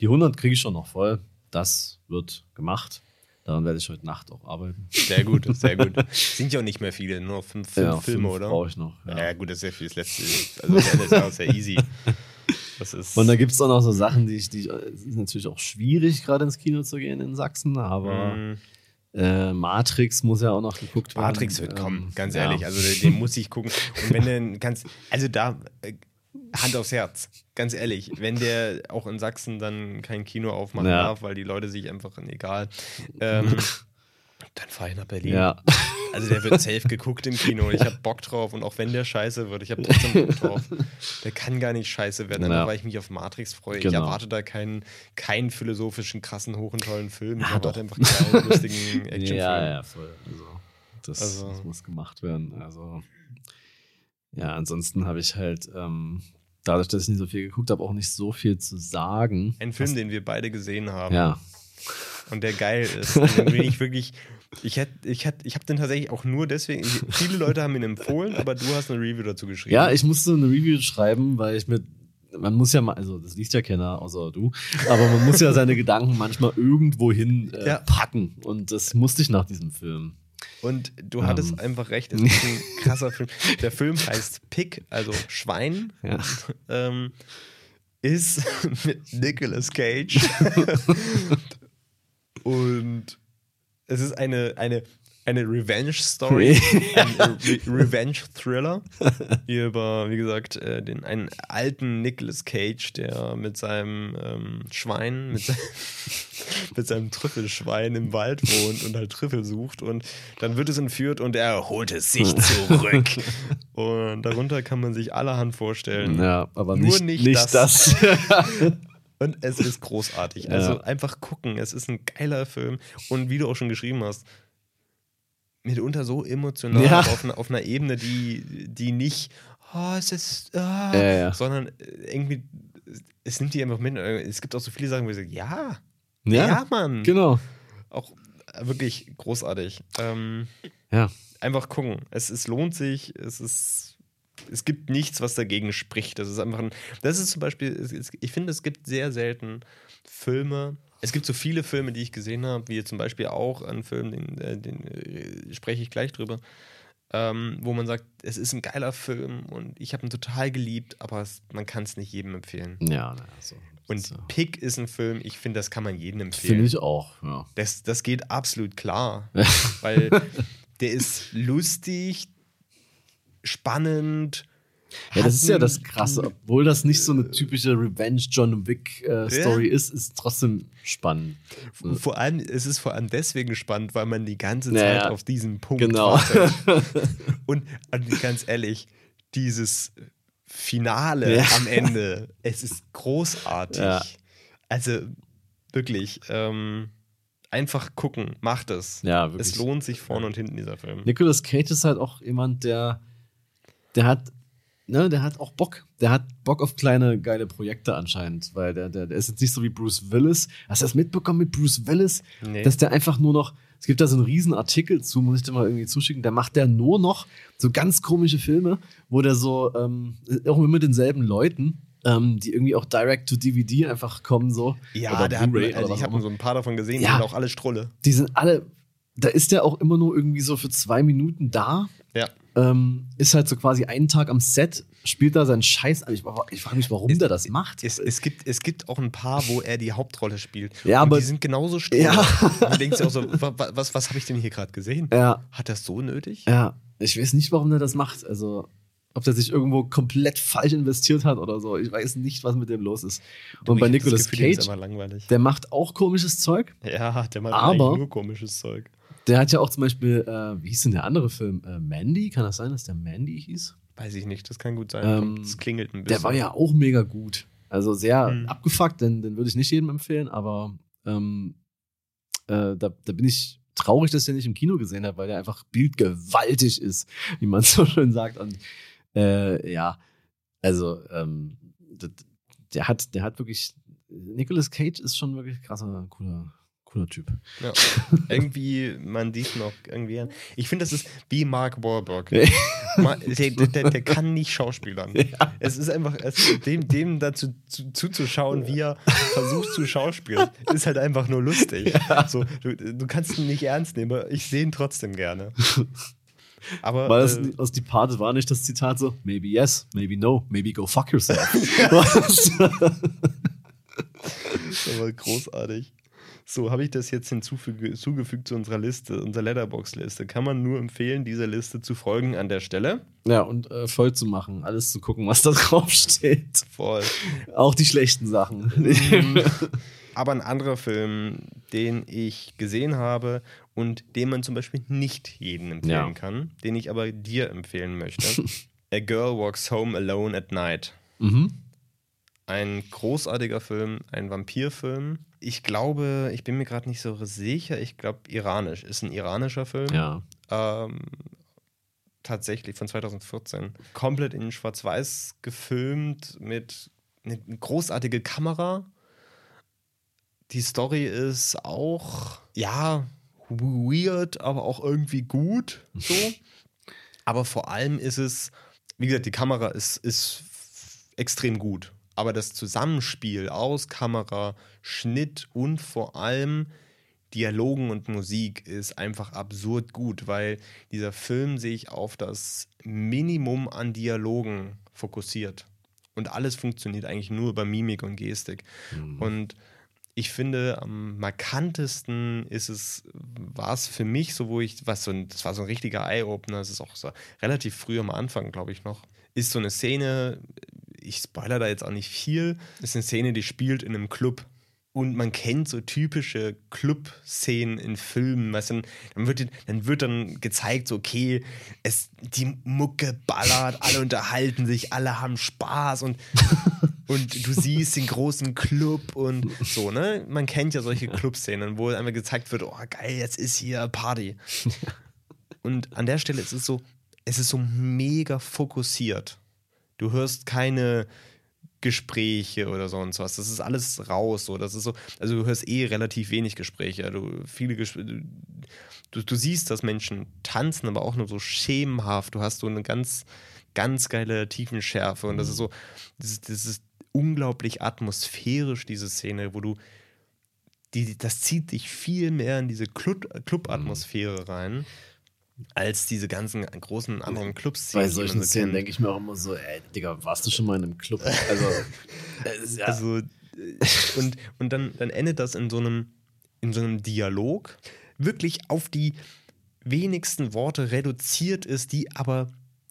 Die 100 kriege ich schon noch voll. Das wird gemacht. Daran werde ich heute Nacht auch arbeiten. Sehr gut, sehr gut. Sind ja auch nicht mehr viele, nur noch fünf, fünf Ja, Filme, fünf oder? brauche ich noch. Ja. Ja. gut, das ist ja für das letzte. Also das ist ja auch sehr easy. Das ist. Und da gibt es auch noch so Sachen, die ich, die ich, es ist natürlich auch schwierig, gerade ins Kino zu gehen in Sachsen, aber Mm, äh, Matrix muss ja auch noch geguckt werden. Matrix wird Ähm, kommen, ganz ja. ehrlich. Also den, den muss ich gucken. Und wenn der ganz, also da äh, Hand aufs Herz, ganz ehrlich, wenn der auch in Sachsen dann kein Kino aufmachen Ja. darf, weil die Leute sich einfach egal, ähm, dann fahre ich nach Berlin. Ja, Also der wird safe geguckt im Kino. Ich habe Bock drauf und auch wenn der scheiße wird, ich habe trotzdem Bock drauf. Der kann gar nicht scheiße werden, Ja. weil ich mich auf Matrix freue. Ich Genau. erwarte da keinen, keinen philosophischen, krassen, hoch und tollen Film. Ich Ja, erwarte einfach einen lustigen Actionfilm. ja, ja, voll. Also, das, Also- das muss gemacht werden. Also, ja, ansonsten habe ich halt, ähm, dadurch, dass ich nicht so viel geguckt habe, auch nicht so viel zu sagen. Ein Film, den wir beide gesehen haben Ja, und der geil ist. Und den will ich wirklich. Ich hätte, ich hätte, ich habe den tatsächlich auch nur deswegen. Viele Leute haben ihn empfohlen, aber du hast eine Review dazu geschrieben. ja, ich musste eine Review schreiben, weil ich mir, man muss ja mal, also das liest ja keiner, außer du, aber man muss ja seine Gedanken manchmal irgendwo hin äh, Ja. packen. Und das musste ich nach diesem Film. Und du hattest Ähm. einfach recht, es ist ein krasser Film. Der Film heißt Pick, also Schwein. Ja. Ähm, ist mit Nicolas Cage. Und es ist eine, eine, eine Revenge-Story, ein Re Revenge-Thriller über, wie gesagt, äh, den, einen alten Nicolas Cage, der mit seinem ähm, Schwein, mit, se mit seinem Trüffelschwein im Wald wohnt und halt Trüffel sucht und dann wird es entführt und er holt es sich zurück. und darunter kann man sich allerhand vorstellen. Ja, aber Nur nicht, nicht nicht, das. das. Und es ist großartig. Also einfach gucken. Es ist ein geiler Film. Und wie du auch schon geschrieben hast, mitunter so emotional Ja. auf, einer, auf einer Ebene, die, die nicht, oh, es ist, ah, Ja, ja. sondern irgendwie, es nimmt die einfach mit. Es gibt auch so viele Sachen, wo ich sage, ja, ja, ja, Mann. genau. Auch wirklich großartig. Ähm, Ja. einfach gucken. Es, es lohnt sich. Es ist. Es gibt nichts, was dagegen spricht. Das ist einfach ein. Das ist zum Beispiel. Ich finde, es gibt sehr selten Filme. Es gibt so viele Filme, die ich gesehen habe, wie zum Beispiel auch ein Film, den, äh, den äh, spreche ich gleich drüber, ähm, wo man sagt, es ist ein geiler Film und ich habe ihn total geliebt, aber es, man kann es nicht jedem empfehlen. Ja, naja, so. Und so. Pick ist ein Film, ich finde, das kann man jedem empfehlen. Finde ich auch, ja. Das, das geht absolut klar. weil der ist lustig, spannend. Ja, das ist ja das Krasse. Obwohl das nicht so eine typische Revenge John Wick äh, Story ist, ist es trotzdem spannend. Vor allem, es ist vor allem deswegen spannend, weil man die ganze Ja, Zeit ja. auf diesen Punkt Genau. wartet. Und, und ganz ehrlich, dieses Finale Ja. am Ende, es ist großartig. Ja. Also wirklich, ähm, einfach gucken, macht es. Ja, wirklich. Es lohnt sich vorne und hinten dieser Film. Nicolas Cage ist halt auch jemand, der, der hat, ne, der hat auch Bock. Der hat Bock auf kleine, geile Projekte anscheinend, weil der, der, der ist jetzt nicht so wie Bruce Willis. Hast du das mitbekommen mit Bruce Willis? Nee. Dass der einfach nur noch, es gibt da so einen riesen Artikel zu, muss ich dir mal irgendwie zuschicken, da macht der nur noch so ganz komische Filme, wo der so, ähm, auch immer mit denselben Leuten, ähm, die irgendwie auch direct to DVD einfach kommen, so. Ja, Oder der hat, also ich habe so ein paar davon gesehen, Ja. die sind auch alle Strolle. Die sind alle, da ist der auch immer nur irgendwie so für zwei Minuten da. Ja. Ähm, ist halt so quasi einen Tag am Set, spielt da seinen Scheiß an. Ich, ich frage mich, warum der das macht. Es, es, gibt, es gibt auch ein paar, wo er die Hauptrolle spielt. Ja, und aber- die sind genauso stroll. Ja. Und du denkst dir auch so, wa- wa- was, was habe ich denn hier gerade gesehen? ja, Hat das so nötig? ja. Ich weiß nicht, warum der das macht. Also, ob der sich irgendwo komplett falsch investiert hat oder so. Ich weiß nicht, was mit dem los ist. Du, Und bei Nicolas Gefühl, Cage, der macht auch komisches Zeug. ja, der macht Aber- eigentlich nur komisches Zeug. Der hat ja auch zum Beispiel, äh, wie hieß denn der andere Film? Äh, Mandy? Kann das sein, dass der Mandy hieß? Weiß ich nicht, das kann gut sein. Ähm, Das klingelt ein bisschen. Der war ja auch mega gut. Also sehr Mhm. abgefuckt, den, den würde ich nicht jedem empfehlen, aber ähm, äh, da, da bin ich traurig, dass ich den nicht im Kino gesehen habe, weil der einfach bildgewaltig ist, wie man so schön sagt. Und äh, ja, also ähm, d- der hat, der hat wirklich, Nicolas Cage ist schon wirklich krasser, cooler, cooler Typ. Ja. irgendwie, man sieht noch irgendwie an. Ich finde, das ist wie Mark Wahlberg. Der, der, der, kann nicht schauspielern. Es ist einfach, es, dem, dem dazu zu, zuzuschauen, wie er versucht zu schauspielen, ist halt einfach nur lustig. So, du, du kannst ihn nicht ernst nehmen, aber ich sehe ihn trotzdem gerne. Aber Weil das äh, aus die Parte war nicht das Zitat so, maybe yes, maybe no, maybe go fuck yourself. ist aber großartig. So, habe ich das jetzt hinzugefügt zu unserer Liste, unserer Letterbox-Liste. Kann man nur empfehlen, dieser Liste zu folgen an der Stelle. ja, und äh, voll zu machen, alles zu gucken, was da drauf steht. Voll. Auch die schlechten Sachen. Mhm. Aber ein anderer Film, den ich gesehen habe und den man zum Beispiel nicht jedem empfehlen Ja. kann, den ich aber dir empfehlen möchte. A Girl Walks Home Alone at Night. mhm. Ein großartiger Film, ein Vampirfilm. Ich glaube, ich bin mir gerade nicht so sicher, ich glaube iranisch. Ist ein iranischer Film. Ja. Ähm, tatsächlich von 2014. Komplett in Schwarz-Weiß gefilmt mit eine großartige Kamera. Die Story ist auch, ja, weird, aber auch irgendwie gut. So. aber vor allem ist es, wie gesagt, die Kamera ist, ist extrem gut. Aber das Zusammenspiel aus Kamera, Schnitt und vor allem Dialogen und Musik ist einfach absurd gut, weil dieser Film sich auf das Minimum an Dialogen fokussiert. Und alles funktioniert eigentlich nur über Mimik und Gestik. Und ich finde, am markantesten ist es, war es für mich so, wo ich, was so ein, das war so ein richtiger Eye-Opener, das ist auch so relativ früh am Anfang, glaube ich noch, ist so eine Szene, ich spoiler da jetzt auch nicht viel, ist eine Szene, die spielt in einem Club. Und man kennt so typische Club-Szenen in Filmen. Weißt du, dann, wird, dann wird dann gezeigt, so, okay, es, die Mucke ballert, alle unterhalten sich, alle haben Spaß und, und du siehst den großen Club und so, ne? Man kennt ja solche Club-Szenen, wo einfach gezeigt wird, oh geil, jetzt ist hier Party. Und an der Stelle ist es so, es ist so mega fokussiert. Du hörst keine Gespräche oder sonst was. Das ist alles raus. So. Das ist so, also du hörst eh relativ wenig Gespräche. Du, viele Gespr du, du siehst, dass Menschen tanzen, aber auch nur so schemenhaft. Du hast so eine ganz, ganz geile Tiefenschärfe. Und das ist so, das ist, das ist unglaublich atmosphärisch, diese Szene, wo du die, das zieht dich viel mehr in diese Club- Club-Atmosphäre rein, als diese ganzen großen anderen Clubs. Bei solchen Szenen denke ich mir auch immer so, ey, Digga, warst du schon mal in einem Club? Also, ja. Also, äh, und, und dann, dann endet das in so einem, in so einem Dialog, wirklich auf die wenigsten Worte reduziert ist, die aber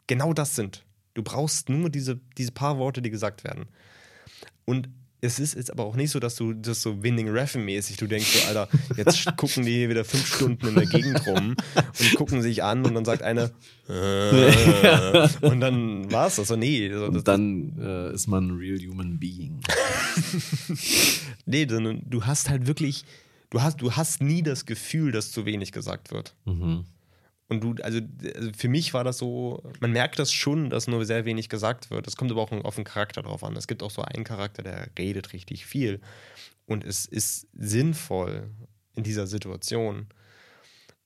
genau das sind. Du brauchst nur diese, diese paar Worte, die gesagt werden. Und es ist jetzt aber auch nicht so, dass du das so Winning Reffen-mäßig, du denkst so, Alter, jetzt gucken die hier wieder fünf Stunden in der Gegend rum und gucken sich an und dann sagt einer äh, und dann war es das. So, nee. So, das, Und dann äh, ist man ein real human being. nee, sondern du hast halt wirklich, du hast, du hast nie das Gefühl, dass zu wenig gesagt wird. Mhm. Und du, also, also für mich war das so, man merkt das schon, dass nur sehr wenig gesagt wird. Das kommt aber auch auf den Charakter drauf an. Es gibt auch so einen Charakter, der redet richtig viel. Und es ist sinnvoll in dieser Situation.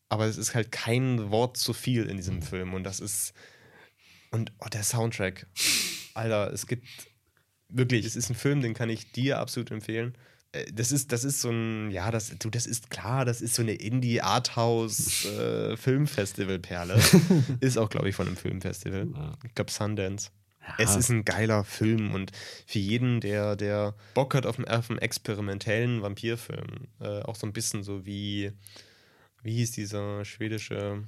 Aber es ist halt kein Wort zu viel in diesem Film. Und das ist. Und oh, der Soundtrack. Alter, es gibt wirklich, es ist ein Film, den kann ich dir absolut empfehlen. Äh, Das ist, das ist so ein, ja, das, du, das ist klar, das ist so eine Indie-Arthouse-Filmfestival-Perle. ist auch, glaube ich, von einem Filmfestival. Ja. Ich glaube, Sundance. Es ist ein geiler Film und für jeden, der, der Bock hat auf einen, auf einen experimentellen Vampirfilm, äh, auch so ein bisschen so wie, wie hieß dieser schwedische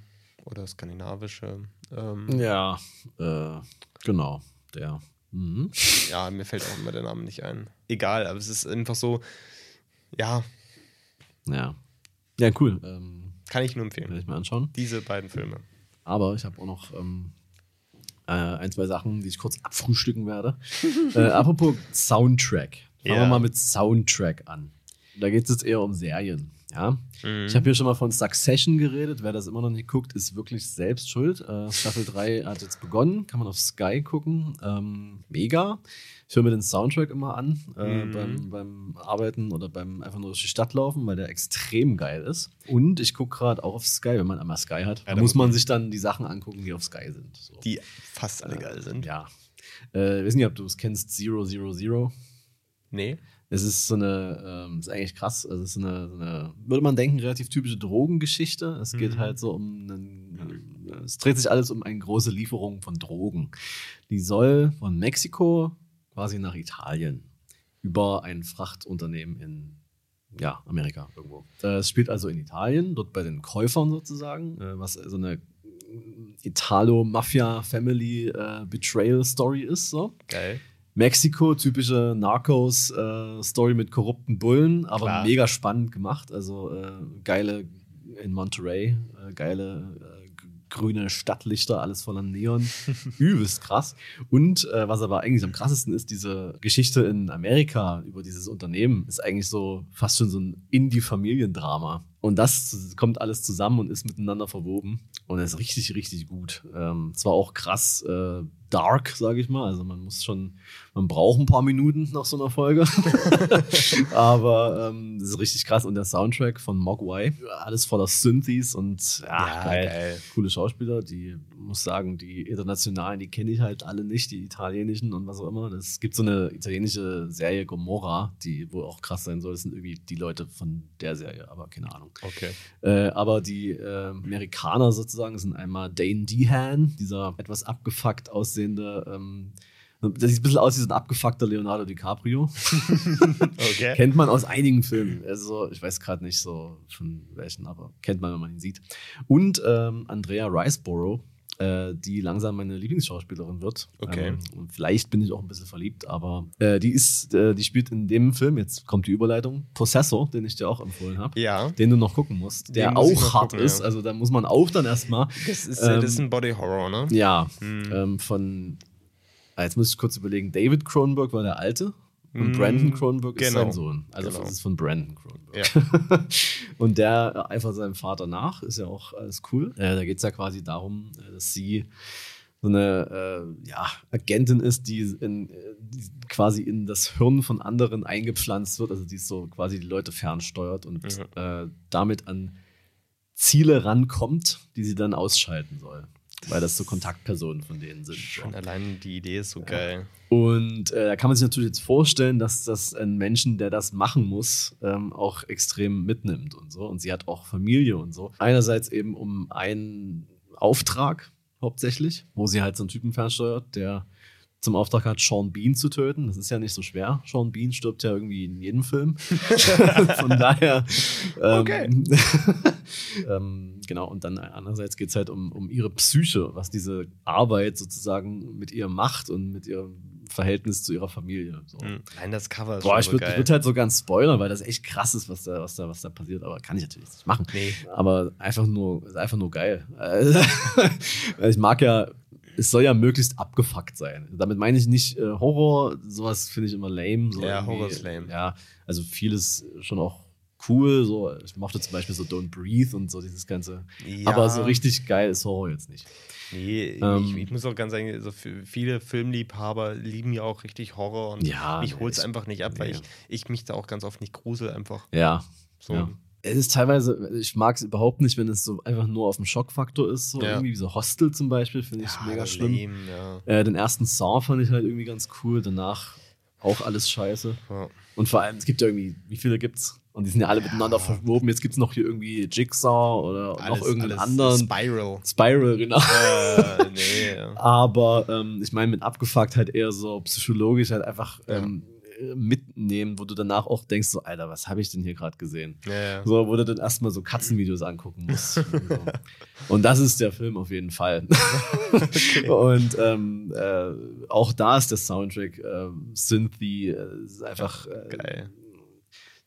oder skandinavische, ähm, Ja, äh, genau, der. Mhm. ja, mir fällt auch immer der Name nicht ein. Egal, aber es ist einfach so, ja, Ja. Ja, cool. Ähm, kann ich nur werde empfehlen. ich mir anschauen. Diese beiden Filme. Aber ich habe auch noch ähm, äh, ein, zwei Sachen, die ich kurz abfrühstücken werde. äh, apropos Soundtrack. Fangen Ja. wir mal mit Soundtrack an. Da geht es jetzt eher um Serien. Ja? Mhm. Ich habe hier schon mal von Succession geredet. Wer das immer noch nicht guckt, ist wirklich selbst schuld. Äh, Staffel 3 hat jetzt begonnen. Kann man auf Sky gucken. Ähm, mega. Ich höre mir den Soundtrack immer an äh, Mhm. beim, beim Arbeiten oder beim einfach nur durch die Stadt laufen, weil der extrem geil ist. Und ich gucke gerade auch auf Sky, wenn man einmal Sky hat. da muss man sich dann die Sachen angucken, die auf Sky sind. So. Die fast alle geil sind. Ja. Äh, weiß nicht, ob du es kennst, Zero Zero Zero. Nee. Es ist so eine, ähm, ist eigentlich krass. Also es ist so eine, so eine, würde man denken, relativ typische Drogengeschichte. Es geht Mhm. halt so um einen, es dreht sich alles um eine große Lieferung von Drogen. Die soll von Mexiko quasi nach Italien über ein Frachtunternehmen in ja, Amerika irgendwo. Äh, Es spielt also in Italien, dort bei den Käufern sozusagen, äh, was so eine Italo-Mafia-Family-Betrayal-Story ist. So. Geil. Mexiko, typische Narcos-Story mit korrupten Bullen, aber Klar. mega spannend gemacht. Also äh, geile in Monterey, äh, geile äh, grüne Stadtlichter, alles voller Neon. Übelst krass. Und äh, was aber eigentlich am krassesten ist, diese Geschichte in Amerika über dieses Unternehmen ist eigentlich so fast schon so ein Indie-Familiendrama. Und das kommt alles zusammen und ist miteinander verwoben. Und ist richtig, richtig gut. Ähm, zwar auch krass äh, dark, sage ich mal. Also man muss schon, man braucht ein paar Minuten nach so einer Folge. Aber ähm, das ist richtig krass. Und der Soundtrack von Mogwai, alles voller Synthes und ja, Ja, geil. geil. Coole Schauspieler, die muss sagen, die internationalen, die kenne ich halt alle nicht, die italienischen und was auch immer. Es gibt so eine italienische Serie Gomorra, die wohl auch krass sein soll. Das sind irgendwie die Leute von der Serie, aber keine Ahnung. Okay. Äh, aber die äh, Amerikaner sozusagen sind einmal Dane Dehan, dieser etwas abgefuckt aussehende ähm, Der sieht ein bisschen aus wie so ein abgefuckter Leonardo DiCaprio. Okay. kennt man aus einigen Filmen. Also, ich weiß gerade nicht so von welchen, aber kennt man, wenn man ihn sieht. Und ähm, Andrea Riceborough, äh, die langsam meine Lieblingsschauspielerin wird. Okay. Ähm, und vielleicht bin ich auch ein bisschen verliebt, aber äh, die ist, äh, die spielt in dem Film, jetzt kommt die Überleitung, Possessor, den ich dir auch empfohlen habe. Ja. Den du noch gucken musst, der auch hart gucken, ist. ja. Also da muss man auch dann erstmal. Das ist, äh, das ist Ähm, ein Body Horror, ne? Ja, Hm. ähm, von, jetzt muss ich kurz überlegen, David Cronenberg war der Alte und Mm, Brandon Cronenberg ist genau. sein Sohn. Also Genau. das ist von Brandon Cronenberg. Ja. und der eifert seinem Vater nach, ist ja auch alles cool. Äh, da geht es ja quasi darum, äh, dass sie so eine äh, ja, Agentin ist, die, in, äh, die quasi in das Hirn von anderen eingepflanzt wird, also die so quasi die Leute fernsteuert und Mhm. äh, damit an Ziele rankommt, die sie dann ausschalten soll. Weil das so Kontaktpersonen von denen sind. So. Schon allein die Idee ist so geil. Und äh, da kann man sich natürlich jetzt vorstellen, dass das ein Menschen, der das machen muss, ähm, auch extrem mitnimmt und so. Und sie hat auch Familie und so. Einerseits eben um einen Auftrag hauptsächlich, wo sie halt so einen Typen fernsteuert, der zum Auftrag hat, Sean Bean zu töten. Das ist ja nicht so schwer. Sean Bean stirbt ja irgendwie in jedem Film. Von daher. Ähm, Okay. ähm, genau, und dann andererseits geht es halt um, um ihre Psyche, was diese Arbeit sozusagen mit ihr macht und mit ihrem Verhältnis zu ihrer Familie. So. Mhm. Nein, das Cover ist Boah, ich würde würd halt so ganz spoilern, weil das echt krass ist, was da, was da, was da passiert, aber kann ich natürlich nicht machen. Nee. Aber einfach nur, ist einfach nur geil. Weil ich mag ja, es soll ja möglichst abgefuckt sein. Damit meine ich nicht äh, Horror, sowas finde ich immer lame. So Ja. Horror ist lame. Ja, also vieles schon auch cool. So, ich mochte zum Beispiel so Don't Breathe und so dieses ganze. Ja. Aber so richtig geil ist Horror jetzt nicht. Nee, Ähm, ich, ich muss auch ganz sagen, so für viele Filmliebhaber lieben ja auch richtig Horror und Ja, mich holt es einfach nicht ab, weil nee. ich, ich mich da auch ganz oft nicht grusel einfach. Ja. So. Ja. Es ist teilweise, ich mag es überhaupt nicht, wenn es so einfach nur auf dem Schockfaktor ist. So Ja. irgendwie wie so Hostel zum Beispiel, finde ich mega schlimm. lame, ja. Äh, den ersten Saw fand ich halt irgendwie ganz cool, danach auch alles scheiße. Ja. Und vor allem, es gibt ja irgendwie, wie viele gibt's? Und die sind ja alle miteinander verwoben. Jetzt gibt's noch hier irgendwie Jigsaw oder noch irgendeinen anderen. Spiral. Spiral, genau. äh, nee, ja. Aber ähm, ich meine, mit abgefuckt halt eher so psychologisch halt einfach ähm, äh, mitnehmen, wo du danach auch denkst, so, Alter, was habe ich denn hier gerade gesehen? Ja, ja. So, wo du dann erstmal so Katzenvideos angucken musst. und, so. und das ist der Film auf jeden Fall. Und ähm, äh, auch da ist der Soundtrack äh, Synthy, äh, ist einfach äh, Geil.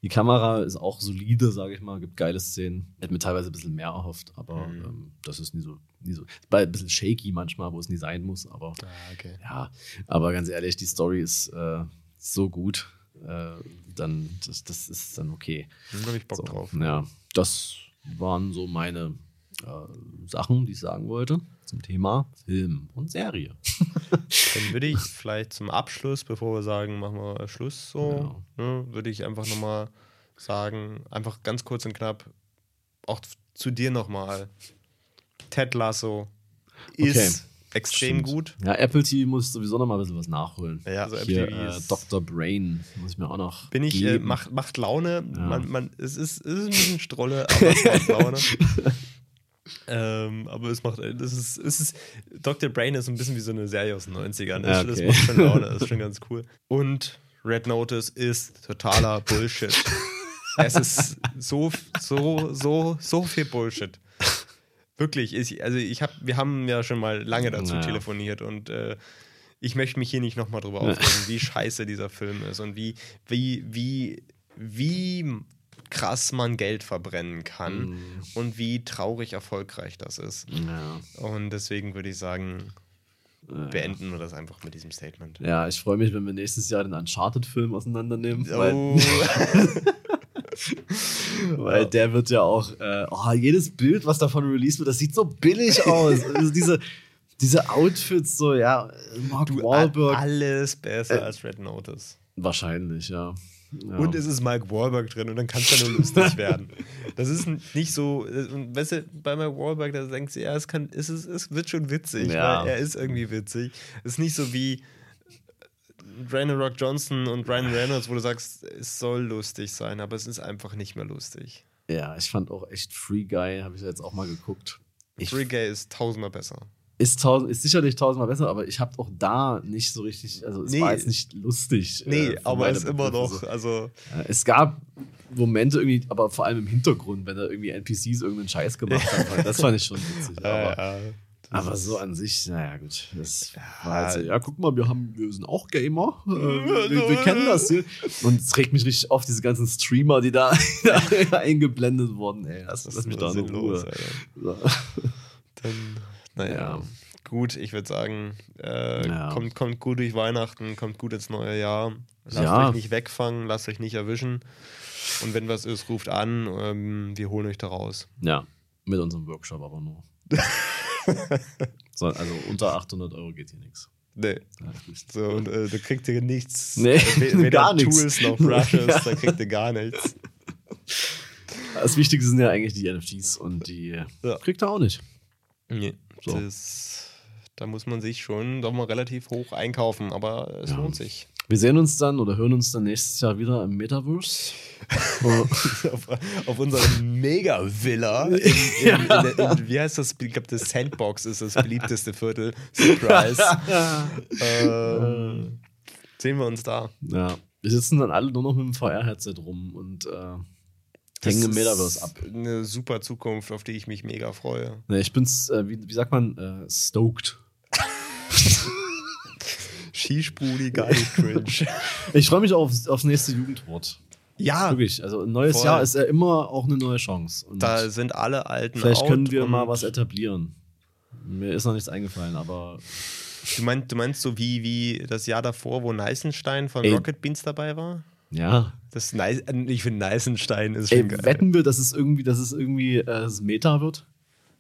Die Kamera ist auch solide, sage ich mal, gibt geile Szenen. Hätte mir teilweise ein bisschen mehr erhofft, aber Mhm. ähm, das ist nie so, nie so. Ist bei- ein bisschen shaky manchmal, wo es nie sein muss, aber Ah, okay. ja, aber ganz ehrlich, die Story ist äh, so gut, äh, dann das, das ist dann okay. Da habe ich Bock So, drauf. Ja, das waren so meine äh, Sachen, die ich sagen wollte zum Thema Film und Serie. Dann würde ich vielleicht zum Abschluss, bevor wir sagen, machen wir Schluss so, ne, würde ich einfach nochmal sagen, einfach ganz kurz und knapp, auch zu dir nochmal. Ted Lasso ist Okay. Extrem Stimmt. gut. Ja, Apple TV muss sowieso noch mal ein bisschen was nachholen. Ja, also Apple Hier, TV äh, ist- Dr. Brain muss ich mir auch noch. Bin ich, äh, macht, macht Laune. Ja. Man, man, es, ist, es ist ein bisschen Strolle, aber es macht Laune. ähm, aber es macht, das ist, es ist, Dr. Brain ist ein bisschen wie so eine Serie aus den 90ern. Ja, Das, okay. das macht schon Laune, das ist schon ganz cool. Und Red Notice ist totaler Bullshit. es ist so, so, so, so viel Bullshit. Wirklich, ich, also ich hab, wir haben ja schon mal lange dazu Naja. telefoniert und äh, ich möchte mich hier nicht nochmal drüber aufregen, wie scheiße dieser Film ist und wie, wie, wie, wie krass man Geld verbrennen kann Mhm. und wie traurig erfolgreich das ist. Ja. Und deswegen würde ich sagen, beenden wir das einfach mit diesem Statement. Ja, ich freue mich, wenn wir nächstes Jahr den Uncharted-Film auseinandernehmen. Oh, weil der wird ja auch, äh, oh, jedes Bild, was davon released wird, das sieht so billig aus. also diese, diese Outfits, so, ja, Mark du, Wahlberg. alles besser Äh, als Red Notice. Wahrscheinlich, ja. ja. Und es ist Mike Wahlberg drin und dann kann es ja nur lustig werden. Das ist nicht so, und weißt du, bei Mike Wahlberg, da denkst du, ja, es, kann, es, ist, es wird schon witzig, Ja. weil er ist irgendwie witzig. Es ist nicht so wie Dwayne Rock Johnson und Ryan Reynolds, wo du sagst, es soll lustig sein, aber es ist einfach nicht mehr lustig. ja, ich fand auch echt Free Guy, habe ich ja jetzt auch mal geguckt. Ich, Free Gay ist tausendmal besser. ist, tausend, ist sicherlich tausendmal besser, aber ich habe auch da nicht so richtig, also es Nee. war jetzt nicht lustig. Nee, äh, aber meine ist immer noch, also so. Äh, Es gab Momente irgendwie, aber vor allem im Hintergrund, wenn da irgendwie NPCs irgendeinen Scheiß gemacht haben, das fand ich schon witzig. Aber, aber so an sich, naja gut, das war halt so, ja guck mal, wir haben, wir sind auch Gamer, äh, wir, wir kennen das hier. Und es regt mich richtig auf, diese ganzen Streamer, die da, da eingeblendet wurden, ey, lass, lass mich da in Ruhe. So. Dann, naja. Ja. Gut, ich würde sagen, äh, Ja. kommt, kommt gut durch Weihnachten, kommt gut ins neue Jahr. Lasst Ja. euch nicht wegfangen, lasst euch nicht erwischen. Und wenn was ist, ruft an. Ähm, wir holen euch da raus. Ja, mit unserem Workshop aber nur. So, also unter 800 Euro geht hier nichts. Nee. So, und äh, da kriegt ihr nichts. Nee, Weder gar nichts. Tools noch Brushes, Ja. da kriegt ihr gar nichts. Das Wichtigste sind ja eigentlich die NFTs und die Ja. kriegt er auch nicht. Nee, So. das, da muss man sich schon doch mal relativ hoch einkaufen, aber es Ja. lohnt sich. Wir sehen uns dann oder hören uns dann nächstes Jahr wieder im Metaverse. Auf, auf unserer Mega-Villa. In, wie heißt das? Ich glaube, das Sandbox ist das beliebteste Viertel. Surprise. ähm, sehen wir uns da. ja, wir sitzen dann alle nur noch mit dem VR-Headset rum und äh, hängen im Metaverse ab. Eine super Zukunft, auf die ich mich mega freue. Nee, ich bin's, äh, wie, wie sagt man, äh, stoked. Skisprudi, gar nicht cringe. Ich freue mich aufs, aufs nächste Jugendwort. ja, Wirklich. Also ein neues Voll. Jahr ist ja immer auch eine neue Chance. Und da sind alle alten vielleicht können wir mal was etablieren. Mir ist noch nichts eingefallen, aber Du meinst, du meinst so wie, wie das Jahr davor, wo Neisenstein von Ey. Rocket Beans dabei war? ja. Das Neis ich finde Neisenstein ist Ey, schon geil. wetten wir, dass es irgendwie, dass es irgendwie äh, das Meta wird?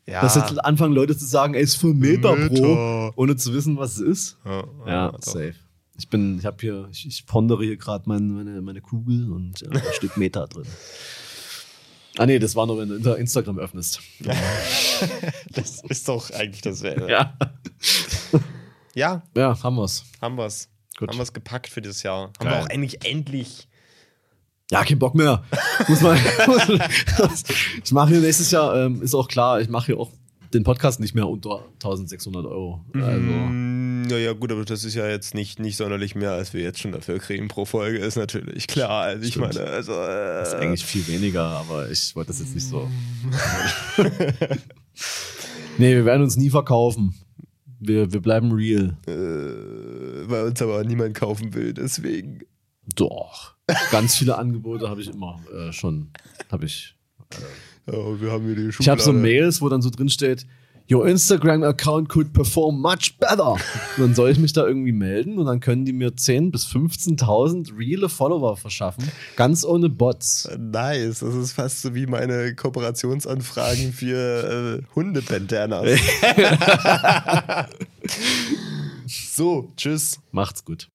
Ja. Dass jetzt anfangen Leute zu sagen, ey, ist für Meta, Bro, Meta. ohne zu wissen, was es ist. ja, Ja, safe. Ich bin, ich habe hier, ich, ich pondere hier gerade mein, meine, meine Kugel und ja, ein Stück Meta drin. Ah nee, das war nur, wenn du Instagram öffnest. Das ist doch eigentlich dasselbe. Ja. Ja, Ja, haben wir's. haben wir's. Gut. Haben wir's gepackt für dieses Jahr. Haben Geil. wir auch endlich, endlich. Ja, kein Bock mehr. Muss man. ich mache hier nächstes Jahr, ähm, ist auch klar, ich mache hier auch den Podcast nicht mehr unter 1600 Euro. Also, Mm, Naja, gut, aber das ist ja jetzt nicht, nicht sonderlich mehr, als wir jetzt schon dafür kriegen pro Folge, ist natürlich klar. Also ich Stimmt. meine, also. Äh, ist eigentlich viel weniger, aber ich wollte das jetzt nicht so. nee, wir werden uns nie verkaufen. Wir, wir bleiben real. äh, weil uns aber niemand kaufen will, deswegen. Doch. Ganz viele Angebote habe ich immer äh, schon. Habe ich. Ja, wir haben hier die Ich habe so. Mails, wo dann so drin steht, Your Instagram account could perform much better. Und dann soll ich mich da irgendwie melden und dann können die mir 10.000 bis 15.000 reale Follower verschaffen. Ganz ohne Bots. Nice, das ist fast so wie meine Kooperationsanfragen für äh, Hundebandanas. so, tschüss. Macht's gut.